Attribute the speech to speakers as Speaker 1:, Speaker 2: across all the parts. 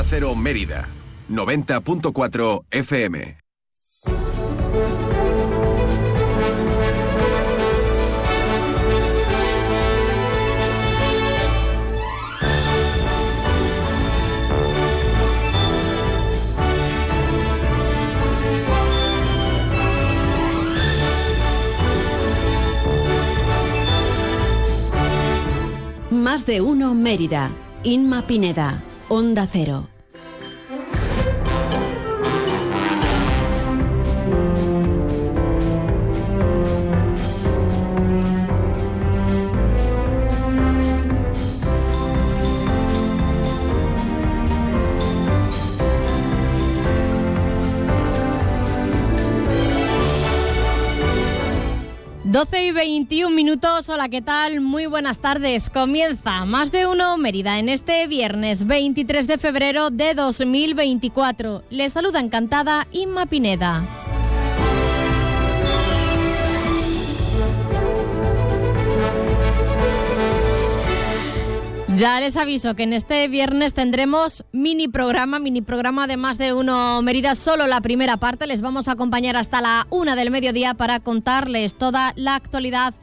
Speaker 1: Onda Cero Mérida, 90.4 FM.
Speaker 2: Más de uno Mérida. Inma Pineda. Onda Cero.
Speaker 3: 12 y 21 minutos, hola, ¿qué tal? Muy buenas tardes. Comienza Más de Uno Mérida en este viernes 23 de febrero de 2024. Les saluda encantada Inma Pineda. Ya les aviso que en este viernes tendremos mini programa, mini programa de más de uno Mérida, solo la primera parte. Les vamos a acompañar hasta la una del mediodía para contarles toda la actualidad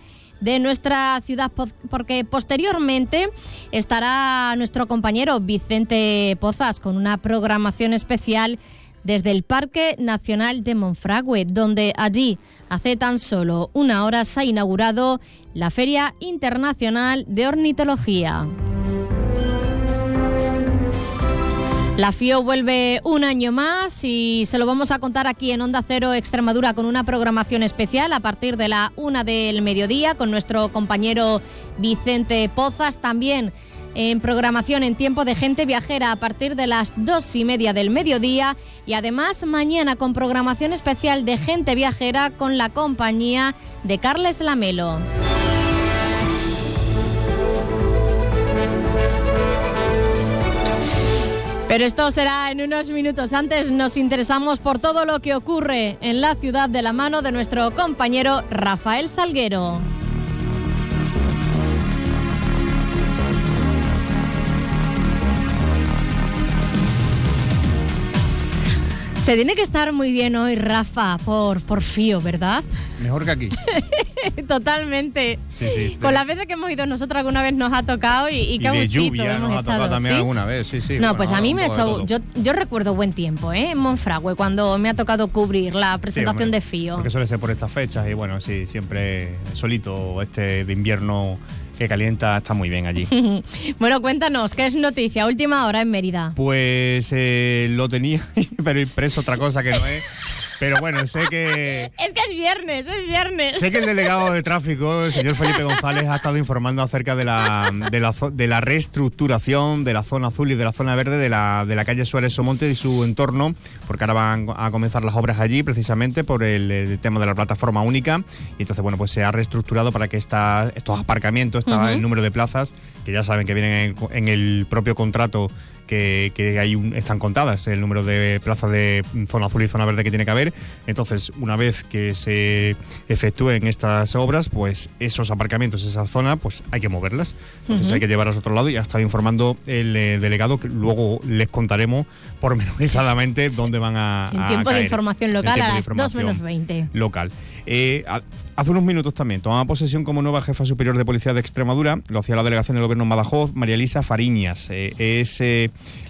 Speaker 3: de nuestra ciudad, porque posteriormente estará nuestro compañero Vicente Pozas con una programación especial desde el Parque Nacional de Monfragüe, donde allí hace tan solo una hora se ha inaugurado la Feria Internacional de Ornitología. La FIO vuelve un año más y se lo vamos a contar aquí en Onda Cero Extremadura con una programación especial a partir de la una del mediodía con nuestro compañero Vicente Pozas. También en programación en tiempo de gente viajera a partir de las dos y media del mediodía y además mañana con programación especial de gente viajera con la compañía de Carles Lamelo. Pero esto será en unos minutos. Antes nos interesamos por todo lo que ocurre en la ciudad de la mano de nuestro compañero Rafael Salguero. Se tiene que estar muy bien hoy, Rafa, por, por Fío, ¿verdad?
Speaker 4: Mejor que aquí.
Speaker 3: Totalmente. Con las veces que hemos ido nosotros alguna vez nos ha tocado y, y,
Speaker 4: y de lluvia nos ha tocado también alguna vez, sí, sí.
Speaker 3: No, pues a mí me ha hecho... Yo, yo recuerdo buen tiempo, ¿eh? En Monfragüe, cuando me ha tocado cubrir la presentación de Fío.
Speaker 4: Porque suele ser por estas fechas y bueno, sí, siempre solito este de invierno que calienta está muy bien allí.
Speaker 3: bueno, cuéntanos, ¿qué es noticia? Última hora en Mérida.
Speaker 4: Pues eh, lo tenía, pero impreso otra cosa que no es. Pero bueno, sé que.
Speaker 3: Es que es viernes, es viernes.
Speaker 4: Sé que el delegado de tráfico, el señor Felipe González, ha estado informando acerca de la, de la, de la reestructuración de la zona azul y de la zona verde de la, de la calle Suárez Somonte y su entorno, porque ahora van a comenzar las obras allí precisamente por el, tema de la plataforma única. Y entonces, bueno, pues se ha reestructurado para que esta, estos aparcamientos, está el número de plazas, que ya saben que vienen en el propio contrato que, que ahí están contadas, el número de plazas de zona azul y zona verde que tiene que haber. Entonces, una vez que se efectúen estas obras, pues esos aparcamientos, esa zona, pues hay que moverlas. Entonces hay que llevarlas a otro lado y ha estado informando el eh, delegado, que luego les contaremos pormenorizadamente dónde van a.
Speaker 3: En tiempo de información local, a las 2 menos 20.
Speaker 4: Local. Eh, hace unos minutos también tomaba posesión como nueva jefa superior de policía de Extremadura, lo hacía la delegación del gobierno en Badajoz, María Elisa Fariñas. Eh, es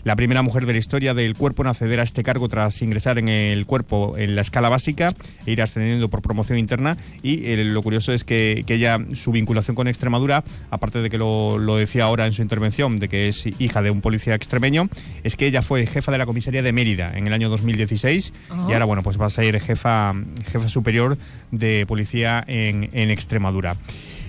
Speaker 4: la primera mujer de la historia del cuerpo en acceder a este cargo tras ingresar en el cuerpo en la escala básica e ir ascendiendo por promoción interna. Y eh, lo curioso es que, ella, su vinculación con Extremadura, aparte de que lo, decía ahora en su intervención, de que es hija de un policía extremeño, es que ella fue jefa de la comisaría de Mérida en el año 2016 y ahora, bueno, pues va a ser jefa, jefa superior de policía en, en Extremadura.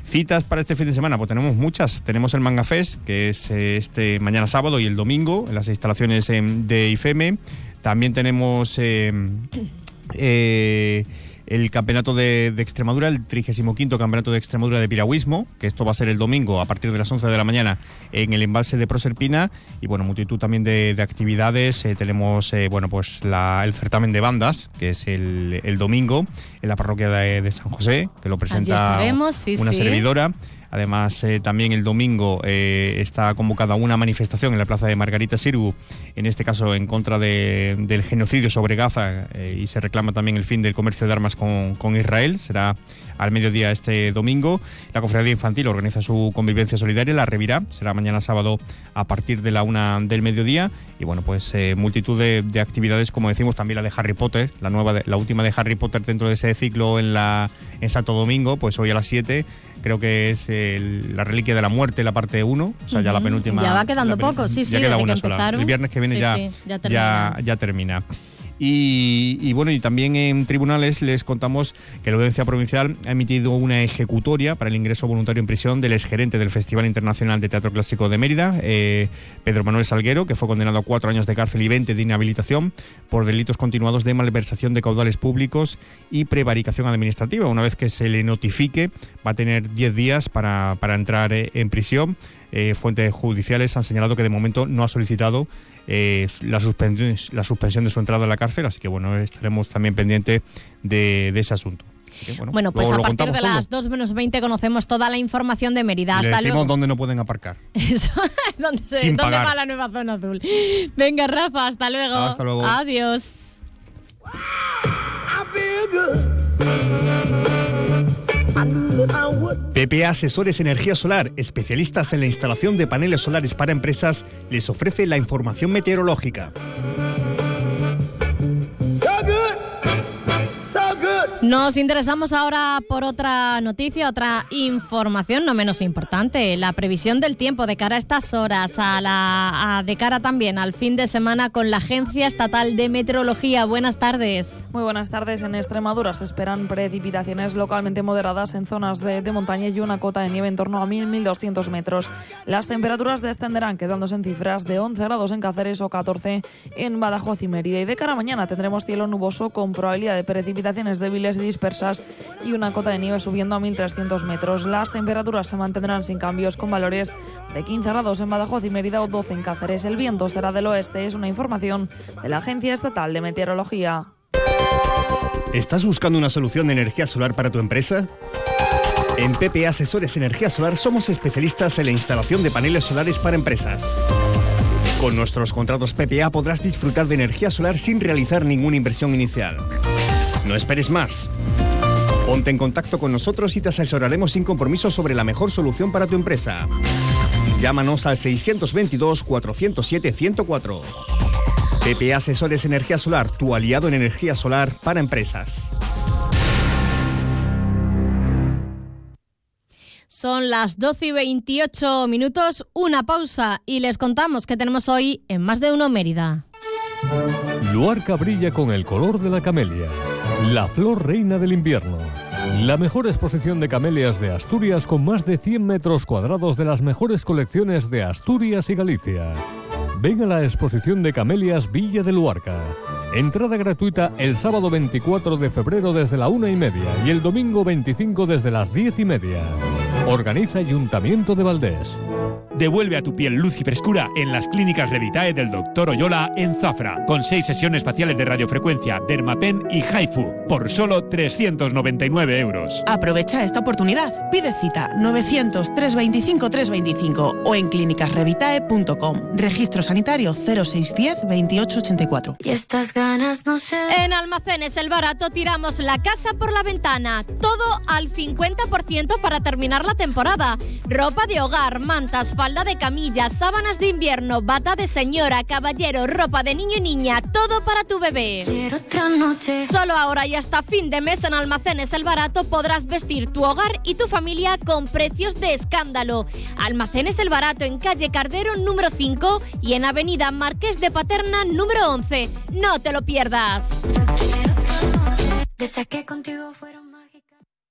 Speaker 4: Citas para este fin de semana, pues tenemos muchas. Tenemos el Manga Fest, que es eh, este mañana sábado y el domingo en las instalaciones em, de IFEME. También tenemos em, eh, el campeonato de, Extremadura, el 35 campeonato de Extremadura de piragüismo, que esto va a ser el domingo a partir de las 11 de la mañana en el embalse de Proserpina y bueno, multitud también de, actividades. Eh, tenemos eh, bueno, pues el certamen de bandas, que es el, domingo en la parroquia de, San José, que lo presenta una servidora. Además, eh, también el domingo eh, está convocada una manifestación en la plaza de Margarita Sirgu, en este caso en contra del genocidio sobre Gaza y se reclama también el fin del comercio de armas con, Israel. Será al mediodía este domingo. La Cofradía Infantil organiza su convivencia solidaria, la Revirá, será mañana sábado a partir de la una del mediodía. Y bueno, pues eh, multitud de, actividades, como decimos, también la de Harry Potter, la nueva, la última de Harry Potter dentro de ese ciclo en, la, en Santo Domingo, pues hoy a las 7 creo que es la reliquia de la muerte, la parte 1, o sea, ya la penúltima.
Speaker 3: Ya va quedando poco, sí, sí,
Speaker 4: ya queda una sola. El viernes que viene ya, ya, ya termina. Y, bueno, y también en tribunales les contamos que la Audiencia Provincial ha emitido una ejecutoria para el ingreso voluntario en prisión del exgerente del Festival Internacional de Teatro Clásico de Mérida, eh, Pedro Manuel Salguero, que fue condenado a cuatro años de cárcel y 20 de inhabilitación por delitos continuados de malversación de caudales públicos y prevaricación administrativa. Una vez que se le notifique, va a tener 10 días para, para entrar eh, en prisión. Eh, fuentes judiciales han señalado que de momento no ha solicitado eh, la, suspensión, la suspensión de su entrada a la cárcel, así que bueno, estaremos también pendientes de, ese asunto.
Speaker 3: bueno, pues a partir de las 2 menos 20 conocemos toda la información de Mérida. Hasta
Speaker 4: luego. dónde no pueden aparcar.
Speaker 3: ¿Dónde, va la nueva zona azul? Venga, Rafa, hasta luego.
Speaker 4: Hasta luego.
Speaker 3: Adiós.
Speaker 5: PPA Asesores Energía Solar, especialistas en la instalación de paneles solares para empresas, les ofrece la información meteorológica.
Speaker 3: Nos interesamos ahora por otra noticia, otra información no menos importante, la previsión del tiempo de cara a estas horas, a la, de cara también al fin de semana con la Agencia Estatal de Meteorología. Buenas tardes.
Speaker 6: Muy buenas tardes. En Extremadura se esperan precipitaciones localmente moderadas en zonas de, montaña y una cota de nieve en torno a 1.000-1.200 metros. Las temperaturas descenderán quedándose en cifras de 11 grados en Cáceres o 14 en Badajoz y Mérida. Y de cara a mañana tendremos cielo nuboso con probabilidad de precipitaciones débiles y dispersas y una cota de nieve subiendo a 1.300 metros. Las temperaturas se mantendrán sin cambios con valores de 15 grados en Badajoz y Mérida o 12 en Cáceres. El viento será del oeste, es una información de la Agencia Estatal de Meteorología.
Speaker 5: ¿Estás buscando una solución de energía solar para tu empresa? En PPA Asesores Energía Solar somos especialistas en la instalación de paneles solares para empresas. Con nuestros contratos PPA podrás disfrutar de energía solar sin realizar ninguna inversión inicial. No esperes más. Ponte en contacto con nosotros y te asesoraremos sin compromiso sobre la mejor solución para tu empresa. Llámanos al 622-407-104. PP Asesores Energía Solar, tu aliado en energía solar para empresas.
Speaker 3: Son las 12 y 28 minutos, una pausa y les contamos que tenemos hoy en Más de Uno Mérida.
Speaker 7: Luarca brilla con el color de la camelia la flor reina del invierno. La mejor exposición de camelias de Asturias con más de 100 metros cuadrados de las mejores colecciones de Asturias y Galicia. Ven a la exposición de camelias Villa de Luarca. Entrada gratuita el sábado 24 de febrero desde la una y media y el domingo 25 desde las 10 y media. Organiza Ayuntamiento de Valdés.
Speaker 8: Devuelve a tu piel luz y frescura en las clínicas Revitae del Dr. Oyola en Zafra, con seis sesiones faciales de radiofrecuencia, Dermapen y Haifu, por solo 399 euros.
Speaker 9: Aprovecha esta oportunidad. Pide cita 900-325-325 o en clínicasrevitae.com. Registro sanitario 0610 2884.
Speaker 10: Y estas ganas no sé.
Speaker 3: En Almacenes El Barato tiramos la casa por la ventana. Todo al 50% para terminar la temporada. Ropa de hogar, mantas, falda de camilla, sábanas de invierno, bata de señora, caballero, ropa de niño y niña, todo para tu bebé.
Speaker 10: Quiero otra noche.
Speaker 3: Solo ahora y hasta fin de mes en Almacenes El Barato podrás vestir tu hogar y tu familia con precios de escándalo. Almacenes El Barato en calle Cardero número 5 y en avenida Marqués de Paterna número 11. No te lo pierdas.
Speaker 10: Desde que contigo fueron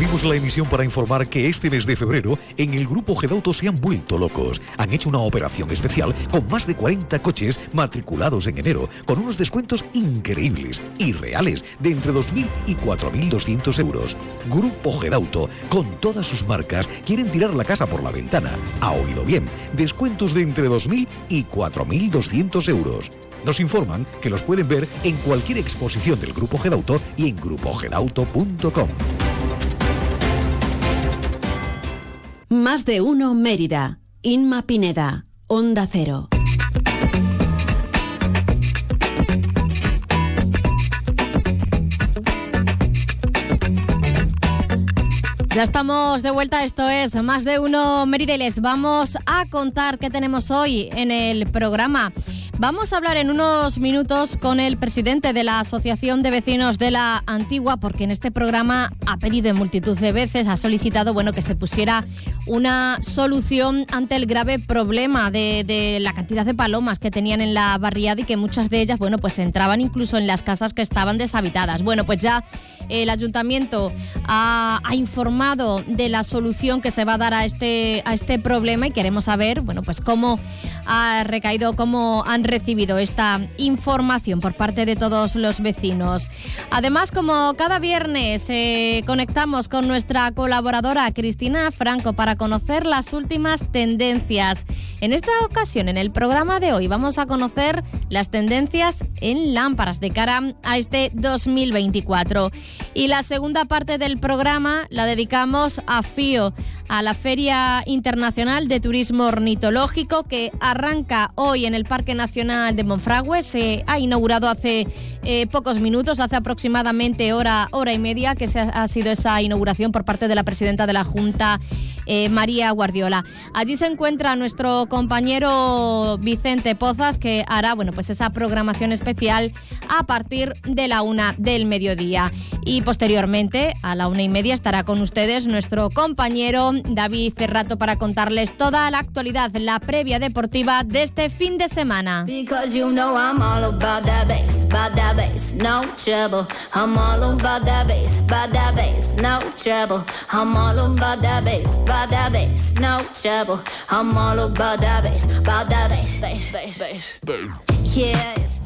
Speaker 11: Interrumpimos la emisión para informar que este mes de febrero en el grupo Gedauto se han vuelto locos. Han hecho una operación especial con más de 40 coches matriculados en enero, con unos descuentos increíbles y reales de entre 2.000 y 4.200 euros. Grupo Gedauto, con todas sus marcas, quieren tirar la casa por la ventana. Ha oído bien, descuentos de entre 2.000 y 4.200 euros. Nos informan que los pueden ver en cualquier exposición del Grupo Gedauto y en grupogedauto.com.
Speaker 2: Más de uno Mérida. Inma Pineda. Onda Cero.
Speaker 3: Ya estamos de vuelta, esto es Más de Uno Mérida y les vamos a contar qué tenemos hoy en el programa. Vamos a hablar en unos minutos con el presidente de la Asociación de Vecinos de la Antigua, porque en este programa ha pedido en multitud de veces, ha solicitado bueno, que se pusiera una solución ante el grave problema de, la cantidad de palomas que tenían en la barriada y que muchas de ellas bueno, pues entraban incluso en las casas que estaban deshabitadas. Bueno, pues ya el ayuntamiento ha, ha informado de la solución que se va a dar a este, a este problema y queremos saber bueno, pues cómo ha recaído, cómo han recibido esta información por parte de todos los vecinos. Además, como cada viernes, eh, conectamos con nuestra colaboradora Cristina Franco para conocer las últimas tendencias. En esta ocasión, en el programa de hoy, vamos a conocer las tendencias en lámparas de cara a este 2024. Y la segunda parte del programa la dedicamos a FIO, a la Feria Internacional de Turismo Ornitológico que arranca hoy en el Parque Nacional de Monfragüe. Se ha inaugurado hace eh, pocos minutos, hace aproximadamente hora, hora y media que se ha, ha, sido esa inauguración por parte de la presidenta de la Junta, eh, María Guardiola. Allí se encuentra nuestro compañero Vicente Pozas que hará bueno, pues esa programación especial a partir de la una del mediodía. Y posteriormente, a la una y media, estará con ustedes nuestro compañero David Cerrato para contarles toda la actualidad, la previa deportiva de este fin de semana.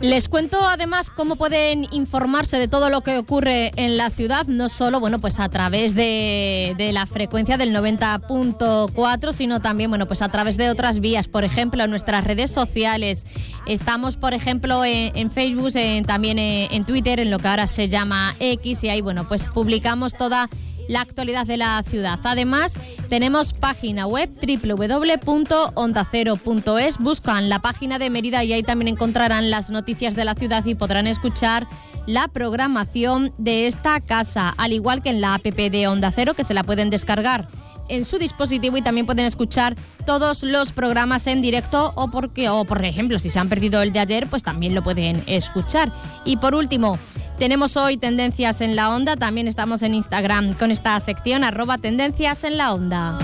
Speaker 3: Les cuento además cómo pueden informarse de todo lo que ocurre en la ciudad, no solo bueno, pues a través de, de la frecuencia del 90.4, sino también bueno, pues a través de otras vías, por ejemplo, en nuestras redes sociales. Estamos, por ejemplo, en, Facebook, en, también en, en Twitter, en lo que ahora se llama X, y ahí bueno, pues publicamos toda la actualidad de la ciudad. Además, tenemos página web www.ondacero.es. Buscan la página de Mérida y ahí también encontrarán las noticias de la ciudad y podrán escuchar la programación de esta casa, al igual que en la app de Onda Cero, que se la pueden descargar en su dispositivo y también pueden escuchar todos los programas en directo o porque o por ejemplo si se han perdido el de ayer pues también lo pueden escuchar. Y por último tenemos hoy tendencias en la onda. También estamos en Instagram con esta sección arroba tendencias en la onda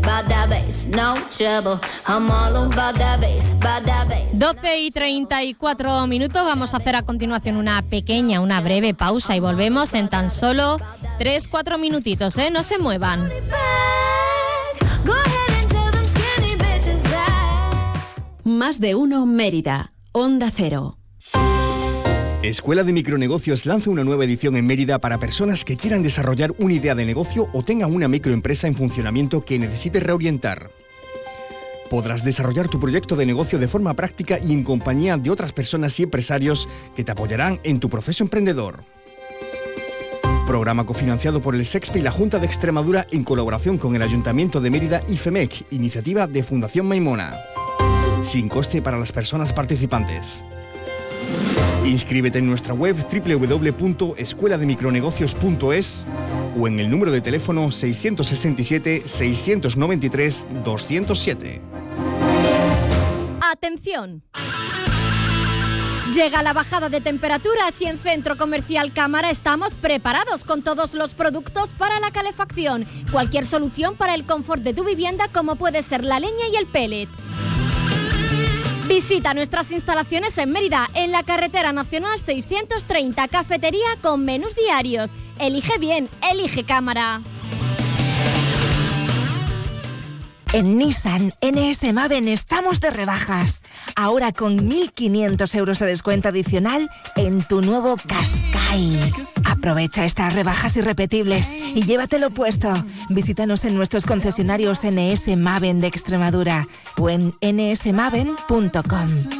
Speaker 12: you know I'm all about that bass, about that bass, no trouble. I'm all about that bass, about that bass.
Speaker 3: 12 y 34 minutos. Vamos a hacer a continuación una pequeña, una breve pausa y volvemos en tan solo 3-4 minutitos, ¿eh? No se muevan.
Speaker 2: Más de uno Mérida. Onda Cero.
Speaker 5: Escuela de Micronegocios lanza una nueva edición en Mérida para personas que quieran desarrollar una idea de negocio o tengan una microempresa en funcionamiento que necesite reorientar. Podrás desarrollar tu proyecto de negocio de forma práctica y en compañía de otras personas y empresarios que te apoyarán en tu proceso emprendedor. Programa cofinanciado por el SEXPE y la Junta de Extremadura en colaboración con el Ayuntamiento de Mérida y FEMEC, iniciativa de Fundación Maimona. Sin coste para las personas participantes. Inscríbete en nuestra web www.escuelademicronegocios.es
Speaker 4: o en el número de teléfono 667-693-207.
Speaker 3: ¡Atención! Llega la bajada de temperaturas y en Centro Comercial Cámara estamos preparados con todos los productos para la calefacción. Cualquier solución para el confort de tu vivienda como puede ser la leña y el pellet. Visita nuestras instalaciones en Mérida, en la carretera nacional 630, cafetería con menús diarios. Elige bien, elige cámara.
Speaker 13: En Nissan NS Maven estamos de rebajas. Ahora con 1.500 euros de descuento adicional en tu nuevo Qashqai. Aprovecha estas rebajas irrepetibles y llévatelo puesto. Visítanos en nuestros concesionarios NS Maven de Extremadura o en nsmaven.com.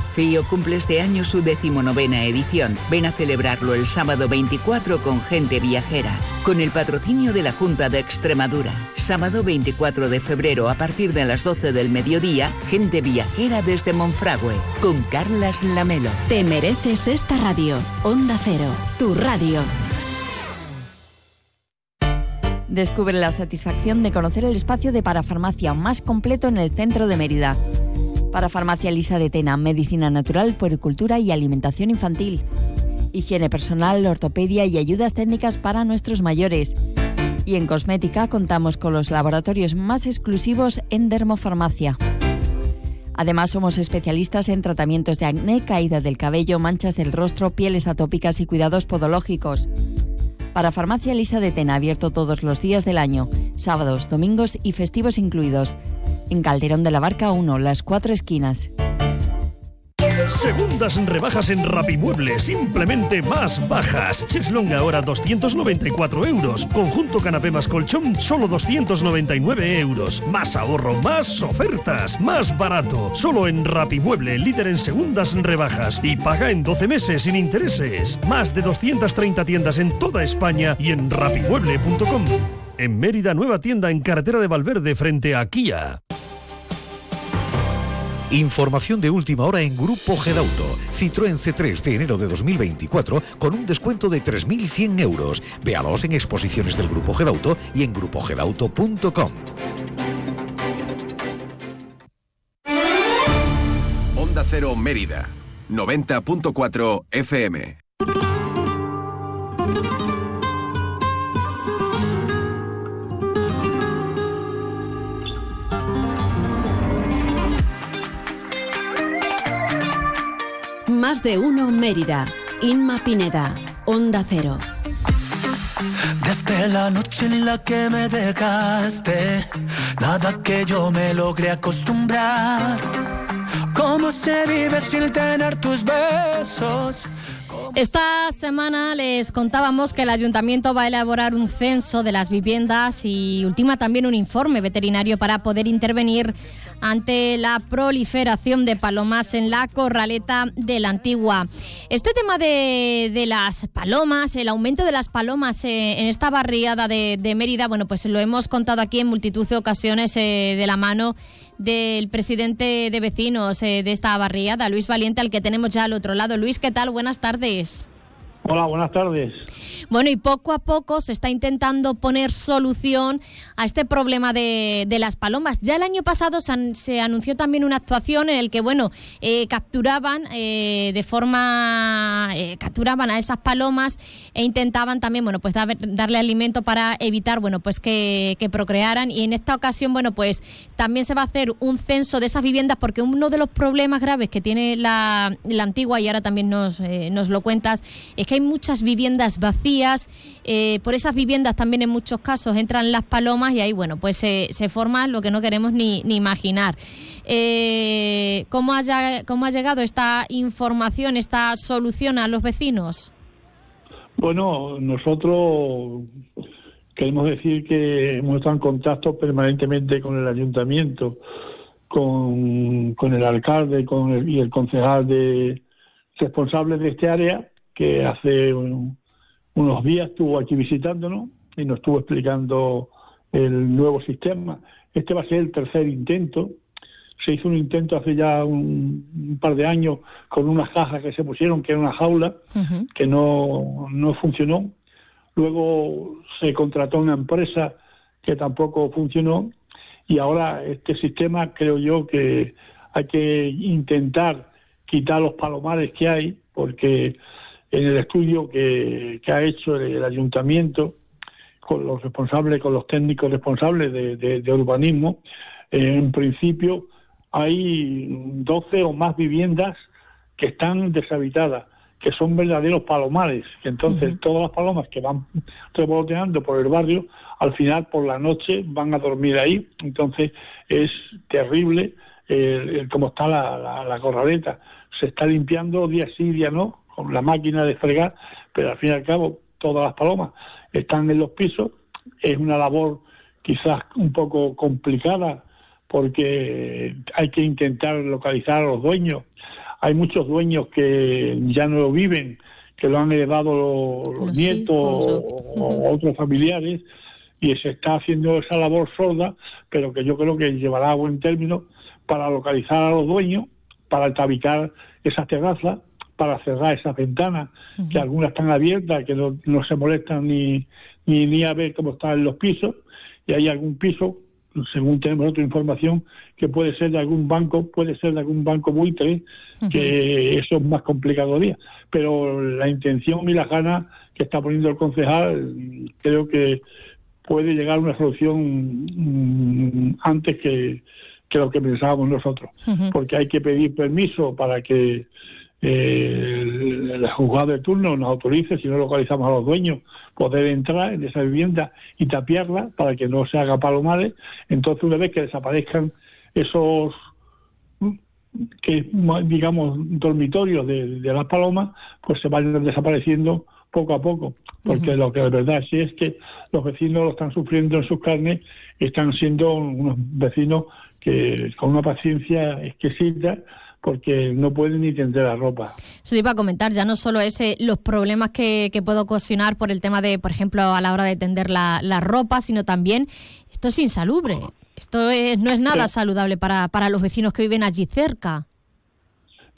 Speaker 14: FIO cumple este año su decimonovena edición. Ven a celebrarlo el sábado 24 con gente viajera, con el patrocinio de la Junta de Extremadura. Sábado 24 de febrero a partir de las 12 del mediodía, gente viajera desde Monfragüe, con Carlas Lamelo.
Speaker 2: Te mereces esta radio. Onda Cero, tu radio.
Speaker 15: Descubre la satisfacción de conocer el espacio de parafarmacia más completo en el centro de Mérida. Parafarmacia Lisa de Tena, medicina natural, puericultura y alimentación infantil. Higiene personal, ortopedia y ayudas técnicas para nuestros mayores. Y en cosmética contamos con los laboratorios más exclusivos en dermofarmacia. Además, somos especialistas en tratamientos de acné, caída del cabello, manchas del rostro, pieles atópicas y cuidados podológicos. Para Farmacia Lisa de Tena, abierto todos los días del año, sábados, domingos y festivos incluidos. En Calderón de la Barca 1, las cuatro esquinas.
Speaker 16: Segundas rebajas en Rapimueble, simplemente más bajas. Cheslong ahora 294 euros. Conjunto canapé más colchón, solo 299 euros. Más ahorro, más ofertas, más barato. Solo en Rapimueble, líder en segundas rebajas. Y paga en 12 meses sin intereses. Más de 230 tiendas en toda España y en rapimueble.com. En Mérida, nueva tienda en carretera de Valverde frente a Kia.
Speaker 11: Información de última hora en Grupo Gedauto. Citroën C3 de enero de 2024 con un descuento de 3.100 euros. Véalos en exposiciones del Grupo Gedauto y en grupogedauto.com.
Speaker 1: Onda Cero Mérida, 90.4 FM.
Speaker 2: Más de uno Mérida. Inma Pineda. Onda Cero.
Speaker 17: Desde la noche en la que me dejaste, nada que yo me logre acostumbrar. ¿Cómo se vive sin tener tus besos?
Speaker 3: Esta semana les contábamos que el ayuntamiento va a elaborar un censo de las viviendas y ultima también un informe veterinario para poder intervenir ante la proliferación de palomas en la corraleta de la antigua. Este tema de, de las palomas, el aumento de las palomas eh, en esta barriada de, Mérida, bueno, pues lo hemos contado aquí en multitud de ocasiones eh, de la mano del presidente de vecinos eh, de esta barriada, Luis Valiente, al que tenemos ya al otro lado. Luis, ¿qué tal? Buenas tardes. nice.
Speaker 18: Hola, buenas tardes.
Speaker 3: Bueno, y poco a poco se está intentando poner solución a este problema de, de las palomas. Ya el año pasado se, se, anunció también una actuación en el que, bueno, eh, capturaban eh, de forma, eh, capturaban a esas palomas e intentaban también, bueno, pues dar, darle alimento para evitar, bueno, pues que, que, procrearan. Y en esta ocasión, bueno, pues también se va a hacer un censo de esas viviendas porque uno de los problemas graves que tiene la, la antigua, y ahora también nos, eh, nos lo cuentas, es que hay muchas viviendas vacías, eh, por esas viviendas también en muchos casos entran las palomas y ahí, bueno, pues se, se forma lo que no queremos ni, ni imaginar. Eh, ¿cómo, haya, ¿Cómo ha llegado esta información, esta solución a los vecinos?
Speaker 18: Bueno, nosotros queremos decir que hemos estado en contacto permanentemente con el ayuntamiento, con, con el alcalde con y el concejal de responsable de este área que hace un- unos días estuvo aquí visitándonos y nos estuvo explicando el nuevo sistema. Este va a ser el tercer intento. Se hizo un intento hace ya un, un par de años con unas cajas que se pusieron, que era una jaula, que no, no funcionó. Luego se contrató una empresa que tampoco funcionó y ahora este sistema creo yo que hay que intentar quitar los palomares que hay porque en el estudio que, que ha hecho el, el ayuntamiento con los responsables, con los técnicos responsables de, de- de urbanismo, eh, en principio hay 12 o más viviendas que están deshabitadas, que son verdaderos palomares. que Entonces, todas las palomas que van revoloteando por el barrio, al final por la noche van a dormir ahí. Entonces, es terrible eh, el cómo está la, la, la corraleta. Se está limpiando día sí, día no, con la máquina de fregar, pero al fin y al cabo, todas las palomas están en los pisos. Es una labor quizás un poco complicada porque hay que intentar localizar a los dueños. Hay muchos dueños que ya no lo viven, que lo han heredado los, nietos o, o otros familiares y se está haciendo esa labor sorda, pero que yo creo que llevará a buen término para localizar a los dueños, para tabicar esas terrazas, para cerrar esas ventanas, que algunas están abiertas, que no, no se molestan ni, ni, ni a ver cómo están los pisos, y hay algún piso, según tenemos otra información, que puede ser de algún banco, puede ser de algún banco buitre, que eso es más complicado todavía. Pero la intención y las ganas que está poniendo el concejal, creo que puede llegar a una solución mm, antes que, que lo que pensábamos nosotros. Porque hay que pedir permiso para que eh, el, juzgado de turno nos autorice, si no localizamos a los dueños, poder entrar en esa vivienda y tapiarla para que no se haga palomares. Entonces, una vez que desaparezcan esos que digamos dormitorios de, de las palomas, pues se vayan desapareciendo poco a poco, porque lo que de verdad sí es que los vecinos lo están sufriendo en sus carnes están siendo unos vecinos que con una paciencia exquisita porque no pueden ni tender la ropa.
Speaker 3: Se iba a comentar, ya no solo ese, los problemas que, que puede ocasionar por el tema de, por ejemplo, a la hora de tender la, la ropa, sino también esto es insalubre. Esto es- no es nada
Speaker 18: Sí.
Speaker 3: saludable para, para los vecinos que viven allí cerca.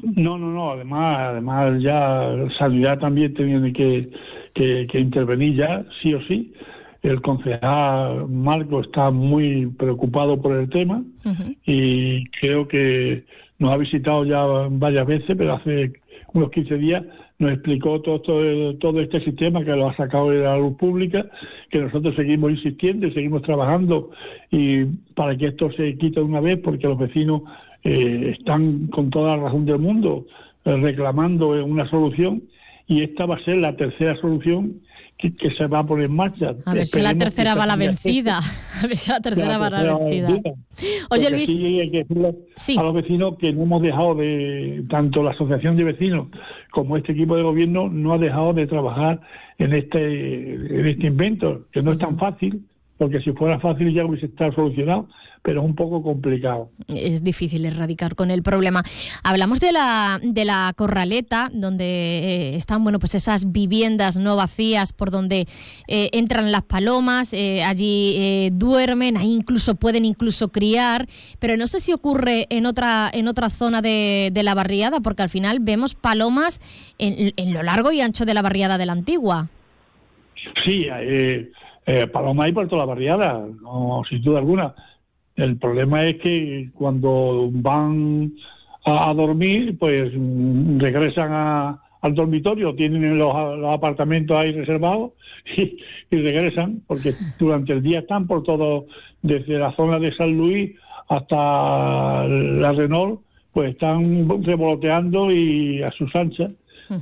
Speaker 18: No, no, no. Además, además ya Sanidad también tiene que, que, que intervenir ya, sí o sí. El concejal Marco está muy preocupado por el tema y creo que nos ha visitado ya varias veces, pero hace unos 15 días nos explicó todo, todo, este sistema que lo ha sacado de la luz pública, que nosotros seguimos insistiendo y seguimos trabajando y para que esto se quite de una vez, porque los vecinos eh, están con toda la razón del mundo eh, reclamando una solución y esta va a ser la tercera solución que, se va a poner en marcha.
Speaker 3: A ver si la tercera va la vencida. A ver si la tercera va la vencida. Oye, Luis.
Speaker 18: sí hay que decirle a los vecinos que no hemos dejado de, tanto la asociación de vecinos como este equipo de gobierno no ha dejado de trabajar en este, en este invento, que no es tan fácil, porque si fuera fácil ya hubiese estado solucionado, pero es un poco complicado.
Speaker 3: es difícil erradicar con el problema. Hablamos de la, de la corraleta, donde eh, están bueno, pues esas viviendas no vacías por donde eh, entran las palomas, eh, allí eh, duermen, ahí incluso pueden incluso criar, pero no sé si ocurre en otra, en otra zona de, de la barriada, porque al final vemos palomas en, en lo largo y ancho de la barriada de la antigua.
Speaker 18: Sí, eh, eh, paloma por toda la barriada, no, sin duda alguna. El problema es que cuando van a, a dormir, pues mm, regresan a- al dormitorio, tienen los, los apartamentos ahí reservados y, y regresan, porque durante el día están por todo, desde la zona de San Luis hasta la Renault, pues están revoloteando y a sus anchas.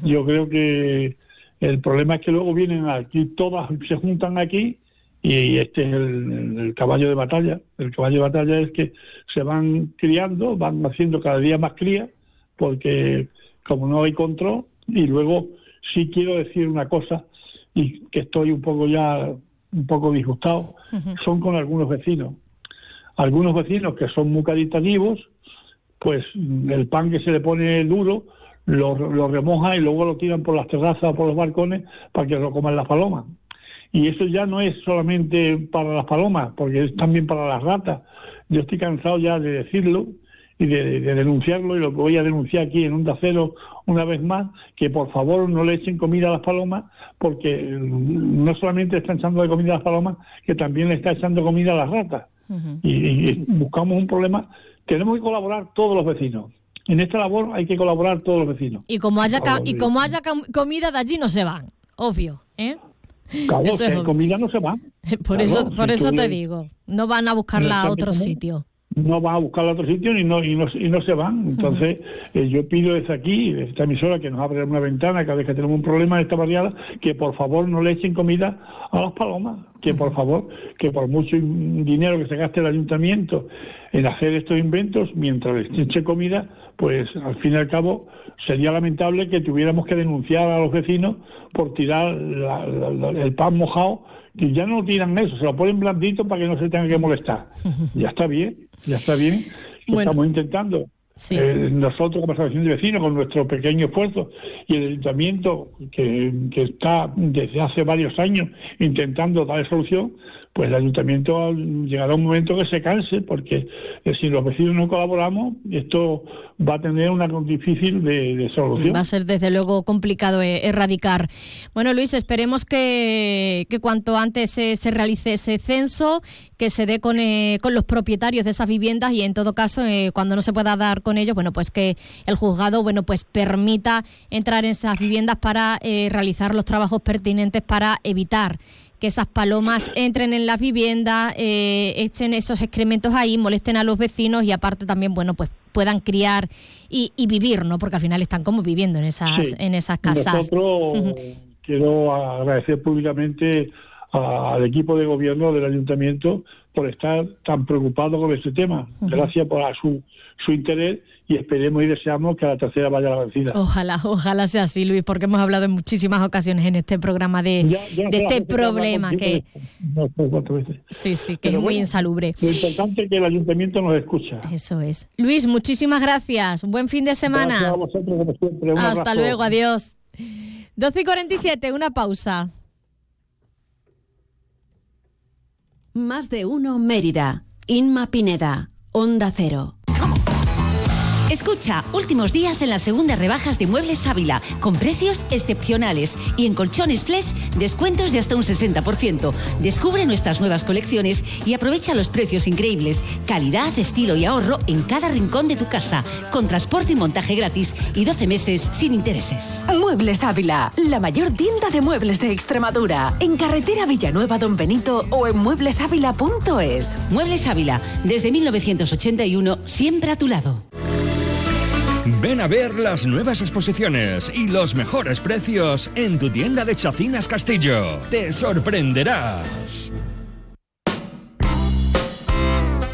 Speaker 18: Yo creo que el problema es que luego vienen aquí, todas se juntan aquí y este es el, el caballo de batalla. El caballo de batalla es que se van criando, van haciendo cada día más crías, porque como no hay control, y luego sí quiero decir una cosa, y que estoy un poco ya, un poco disgustado, son con algunos vecinos. Algunos vecinos que son muy caritativos, pues el pan que se le pone duro lo, lo remojan y luego lo tiran por las terrazas o por los balcones para que lo coman las palomas. Y eso ya no es solamente para las palomas, porque es también para las ratas. Yo estoy cansado ya de decirlo y de, de denunciarlo y lo voy a denunciar aquí en un Cero una vez más, que por favor no le echen comida a las palomas, porque no solamente están echando de comida a las palomas, que también le está echando comida a las ratas. y, y buscamos un problema. Tenemos que colaborar todos los vecinos. En esta labor hay que colaborar todos los vecinos.
Speaker 3: Y como haya, ca- y como haya com- comida de allí no se van, obvio, ¿eh?
Speaker 18: Claro,
Speaker 3: Eso
Speaker 18: si
Speaker 3: es
Speaker 18: hay
Speaker 3: obvio.
Speaker 18: comida no se va.
Speaker 3: Por
Speaker 18: Claro,
Speaker 3: eso, por
Speaker 18: si
Speaker 3: eso te digo, no van a buscarla a otro sitio.
Speaker 18: No va a buscar a otro sitio y no, y no, y no se van. Entonces, eh, yo pido desde aquí, desde esta emisora, que nos abra una ventana cada vez que tenemos un problema en esta barriada, que por favor no le echen comida a las palomas, que por favor, que por mucho dinero que se gaste el ayuntamiento en hacer estos inventos, mientras les eche comida, pues al fin y al cabo sería lamentable que tuviéramos que denunciar a los vecinos por tirar la- la- la- el pan mojado, que ya no tiran eso, se lo ponen blandito para que no se tengan que molestar. Ya está bien, ya está bien. Estamos intentando. eh, nosotros como asociación de vecinos, con nuestro pequeño esfuerzo, y el ayuntamiento que, que está desde hace varios años intentando dar solución, pues el ayuntamiento llegará un momento que se canse, porque eh, si los vecinos no colaboramos, esto va a tener una difícil de, solución.
Speaker 3: Va a ser desde luego complicado eh, erradicar. Bueno, Luis, esperemos que, cuanto antes se, se realice ese censo, que se dé con, eh, con los propietarios de esas viviendas y en todo caso, eh, cuando no se pueda dar con ellos, bueno, pues que el juzgado, bueno, pues permita entrar en esas viviendas para realizar los trabajos pertinentes para evitar que esas palomas entren en las viviendas, eh, echen esos excrementos ahí, molesten a los vecinos y aparte también, bueno, pues puedan criar y, y vivir, ¿no? Porque al final están como viviendo en esas,
Speaker 18: Sí.
Speaker 3: en esas casas.
Speaker 18: Nosotros quiero agradecer públicamente a- al equipo de gobierno del ayuntamiento por estar tan preocupado con este tema. Gracias por su, su interés y esperemos y deseamos que a la tercera vaya la vencida.
Speaker 3: Ojalá, ojalá sea así, Luis, porque hemos hablado en muchísimas ocasiones en este programa de,
Speaker 18: Ya- ya
Speaker 3: este problema que
Speaker 18: no sé cuántas veces.
Speaker 3: sí, sí, que
Speaker 18: Pero
Speaker 3: es muy
Speaker 18: bueno,
Speaker 3: insalubre.
Speaker 18: Lo importante es que el ayuntamiento nos escucha.
Speaker 3: Eso es. Luis, muchísimas gracias. Buen fin de semana.
Speaker 18: Gracias a vosotros, como siempre. Un
Speaker 3: Hasta
Speaker 18: abrazo.
Speaker 3: luego, adiós. 12 y 47, una pausa.
Speaker 2: Más de uno Mérida. Inma Pineda. Onda Cero.
Speaker 19: Escucha, últimos días en las segundas rebajas de Muebles Ávila, con precios excepcionales y en colchones Flex, descuentos de hasta un 60%. Descubre nuestras nuevas colecciones y aprovecha los precios increíbles, calidad, estilo y ahorro en cada rincón de tu casa, con transporte y montaje gratis y 12 meses sin intereses.
Speaker 20: Muebles Ávila, la mayor tienda de muebles de Extremadura. En carretera Villanueva Don Benito o en mueblesávila.es.
Speaker 19: Muebles Ávila, desde 1981, siempre a tu lado.
Speaker 21: Ven a ver las nuevas exposiciones y los mejores precios en tu tienda de Chacinas Castillo. Te sorprenderás.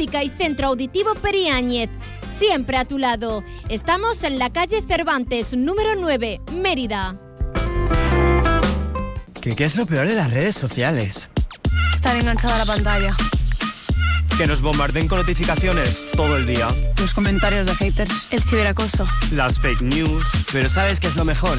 Speaker 3: Y Centro Auditivo Periáñez. Siempre a tu lado. Estamos en la calle Cervantes, número 9, Mérida.
Speaker 22: ¿Qué, qué es lo peor de las redes sociales?
Speaker 23: Estar enganchada a la pantalla.
Speaker 22: Que nos bombarden con notificaciones todo el día.
Speaker 23: Los comentarios de haters. El ciberacoso.
Speaker 22: Las fake news. Pero ¿sabes qué es lo mejor?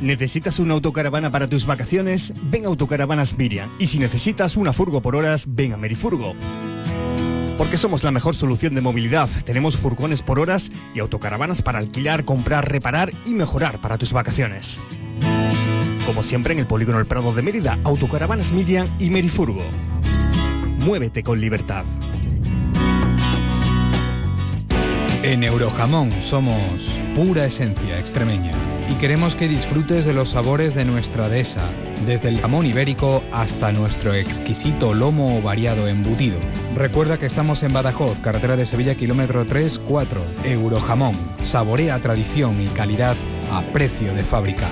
Speaker 5: ¿Necesitas una autocaravana para tus vacaciones? Ven a Autocaravanas Miriam. Y si necesitas una furgo por horas, ven a Merifurgo. Porque somos la mejor solución de movilidad. Tenemos furgones por horas y autocaravanas para alquilar, comprar, reparar y mejorar para tus vacaciones. Como siempre en el Polígono El Prado de Mérida, Autocaravanas Miriam y Merifurgo. Muévete con libertad.
Speaker 24: En Eurojamón somos pura esencia extremeña y queremos que disfrutes de los sabores de nuestra dehesa, desde el jamón ibérico hasta nuestro exquisito lomo variado embutido. Recuerda que estamos en Badajoz, carretera de Sevilla, kilómetro 3-4. Eurojamón, saborea tradición y calidad a precio de fábrica.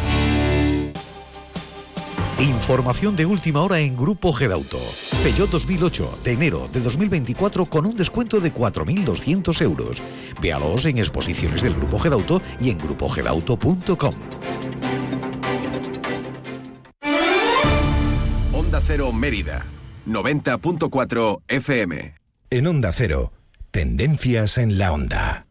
Speaker 11: Información de última hora en Grupo Gedauto. Peugeot 2008 de enero de 2024 con un descuento de 4.200 euros. Véalos en exposiciones del Grupo Gedauto y en grupogedauto.com.
Speaker 1: Onda Cero Mérida, 90.4 FM.
Speaker 25: En Onda Cero, tendencias en la onda.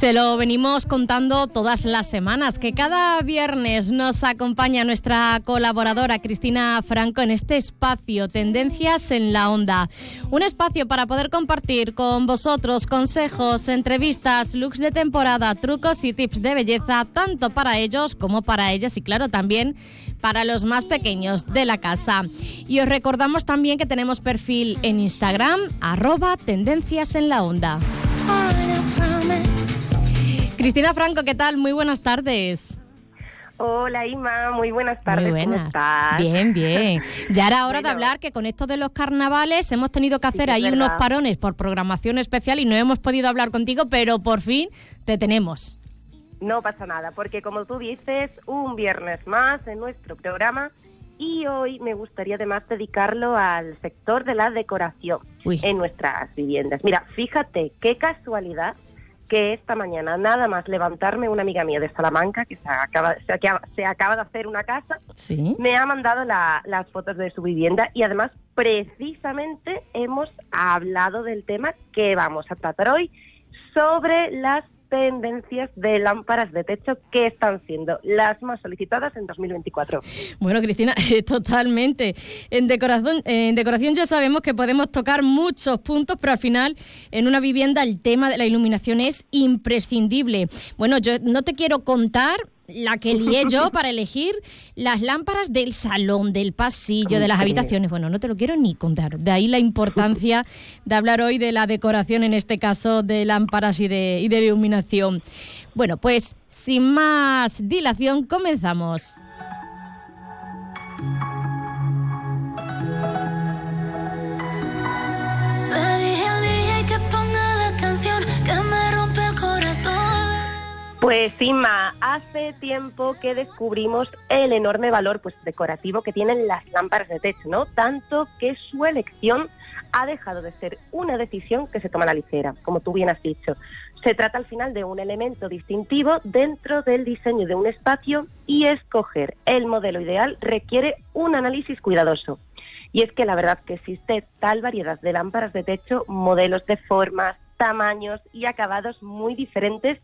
Speaker 3: Se lo venimos contando todas las semanas, que cada viernes nos acompaña nuestra colaboradora Cristina Franco en este espacio Tendencias en la Onda. Un espacio para poder compartir con vosotros consejos, entrevistas, looks de temporada, trucos y tips de belleza, tanto para ellos como para ellas y claro también para los más pequeños de la casa. Y os recordamos también que tenemos perfil en Instagram, arroba Tendencias en la Onda. Cristina Franco, ¿qué tal? Muy buenas tardes.
Speaker 26: Hola Ima, muy buenas tardes.
Speaker 3: Muy
Speaker 26: ¿Cómo
Speaker 3: buenas.
Speaker 26: estás?
Speaker 3: Bien, bien. Ya era hora de hablar que con esto de los carnavales hemos tenido que hacer ahí unos parones por programación especial y no hemos podido hablar contigo, pero por fin te tenemos.
Speaker 26: No pasa nada, porque como tú dices, un viernes más en nuestro programa y hoy me gustaría además dedicarlo al sector de la decoración en nuestras viviendas. Mira, fíjate qué casualidad que esta mañana, nada más levantarme, una amiga mía de Salamanca, que se acaba, se acaba, se acaba de hacer una casa,
Speaker 3: Sí.
Speaker 26: me ha mandado la- las fotos de su vivienda y además precisamente hemos hablado del tema que vamos a tratar hoy sobre las tendencias de lámparas de techo que están siendo las más solicitadas en 2024.
Speaker 3: Bueno, Cristina, totalmente. En decoración, en decoración ya sabemos que podemos tocar muchos puntos, pero al final en una vivienda el tema de la iluminación es imprescindible. Bueno, yo no te quiero contar la que lié yo para elegir las lámparas del salón, del pasillo, de las habitaciones. Bueno, no te lo quiero ni contar. De ahí la importancia de hablar hoy de la decoración, en este caso de lámparas y de, y de iluminación. Bueno, pues sin más dilación, comenzamos.
Speaker 26: Pues Inma, hace tiempo que descubrimos el enorme valor pues decorativo que tienen las lámparas de techo, ¿no? Tanto que su elección ha dejado de ser una decisión que se toma a la ligera, como tú bien has dicho. Se trata al final de un elemento distintivo dentro del diseño de un espacio y escoger el modelo ideal requiere un análisis cuidadoso. Y es que la verdad que existe tal variedad de lámparas de techo, modelos de formas, tamaños y acabados muy diferentes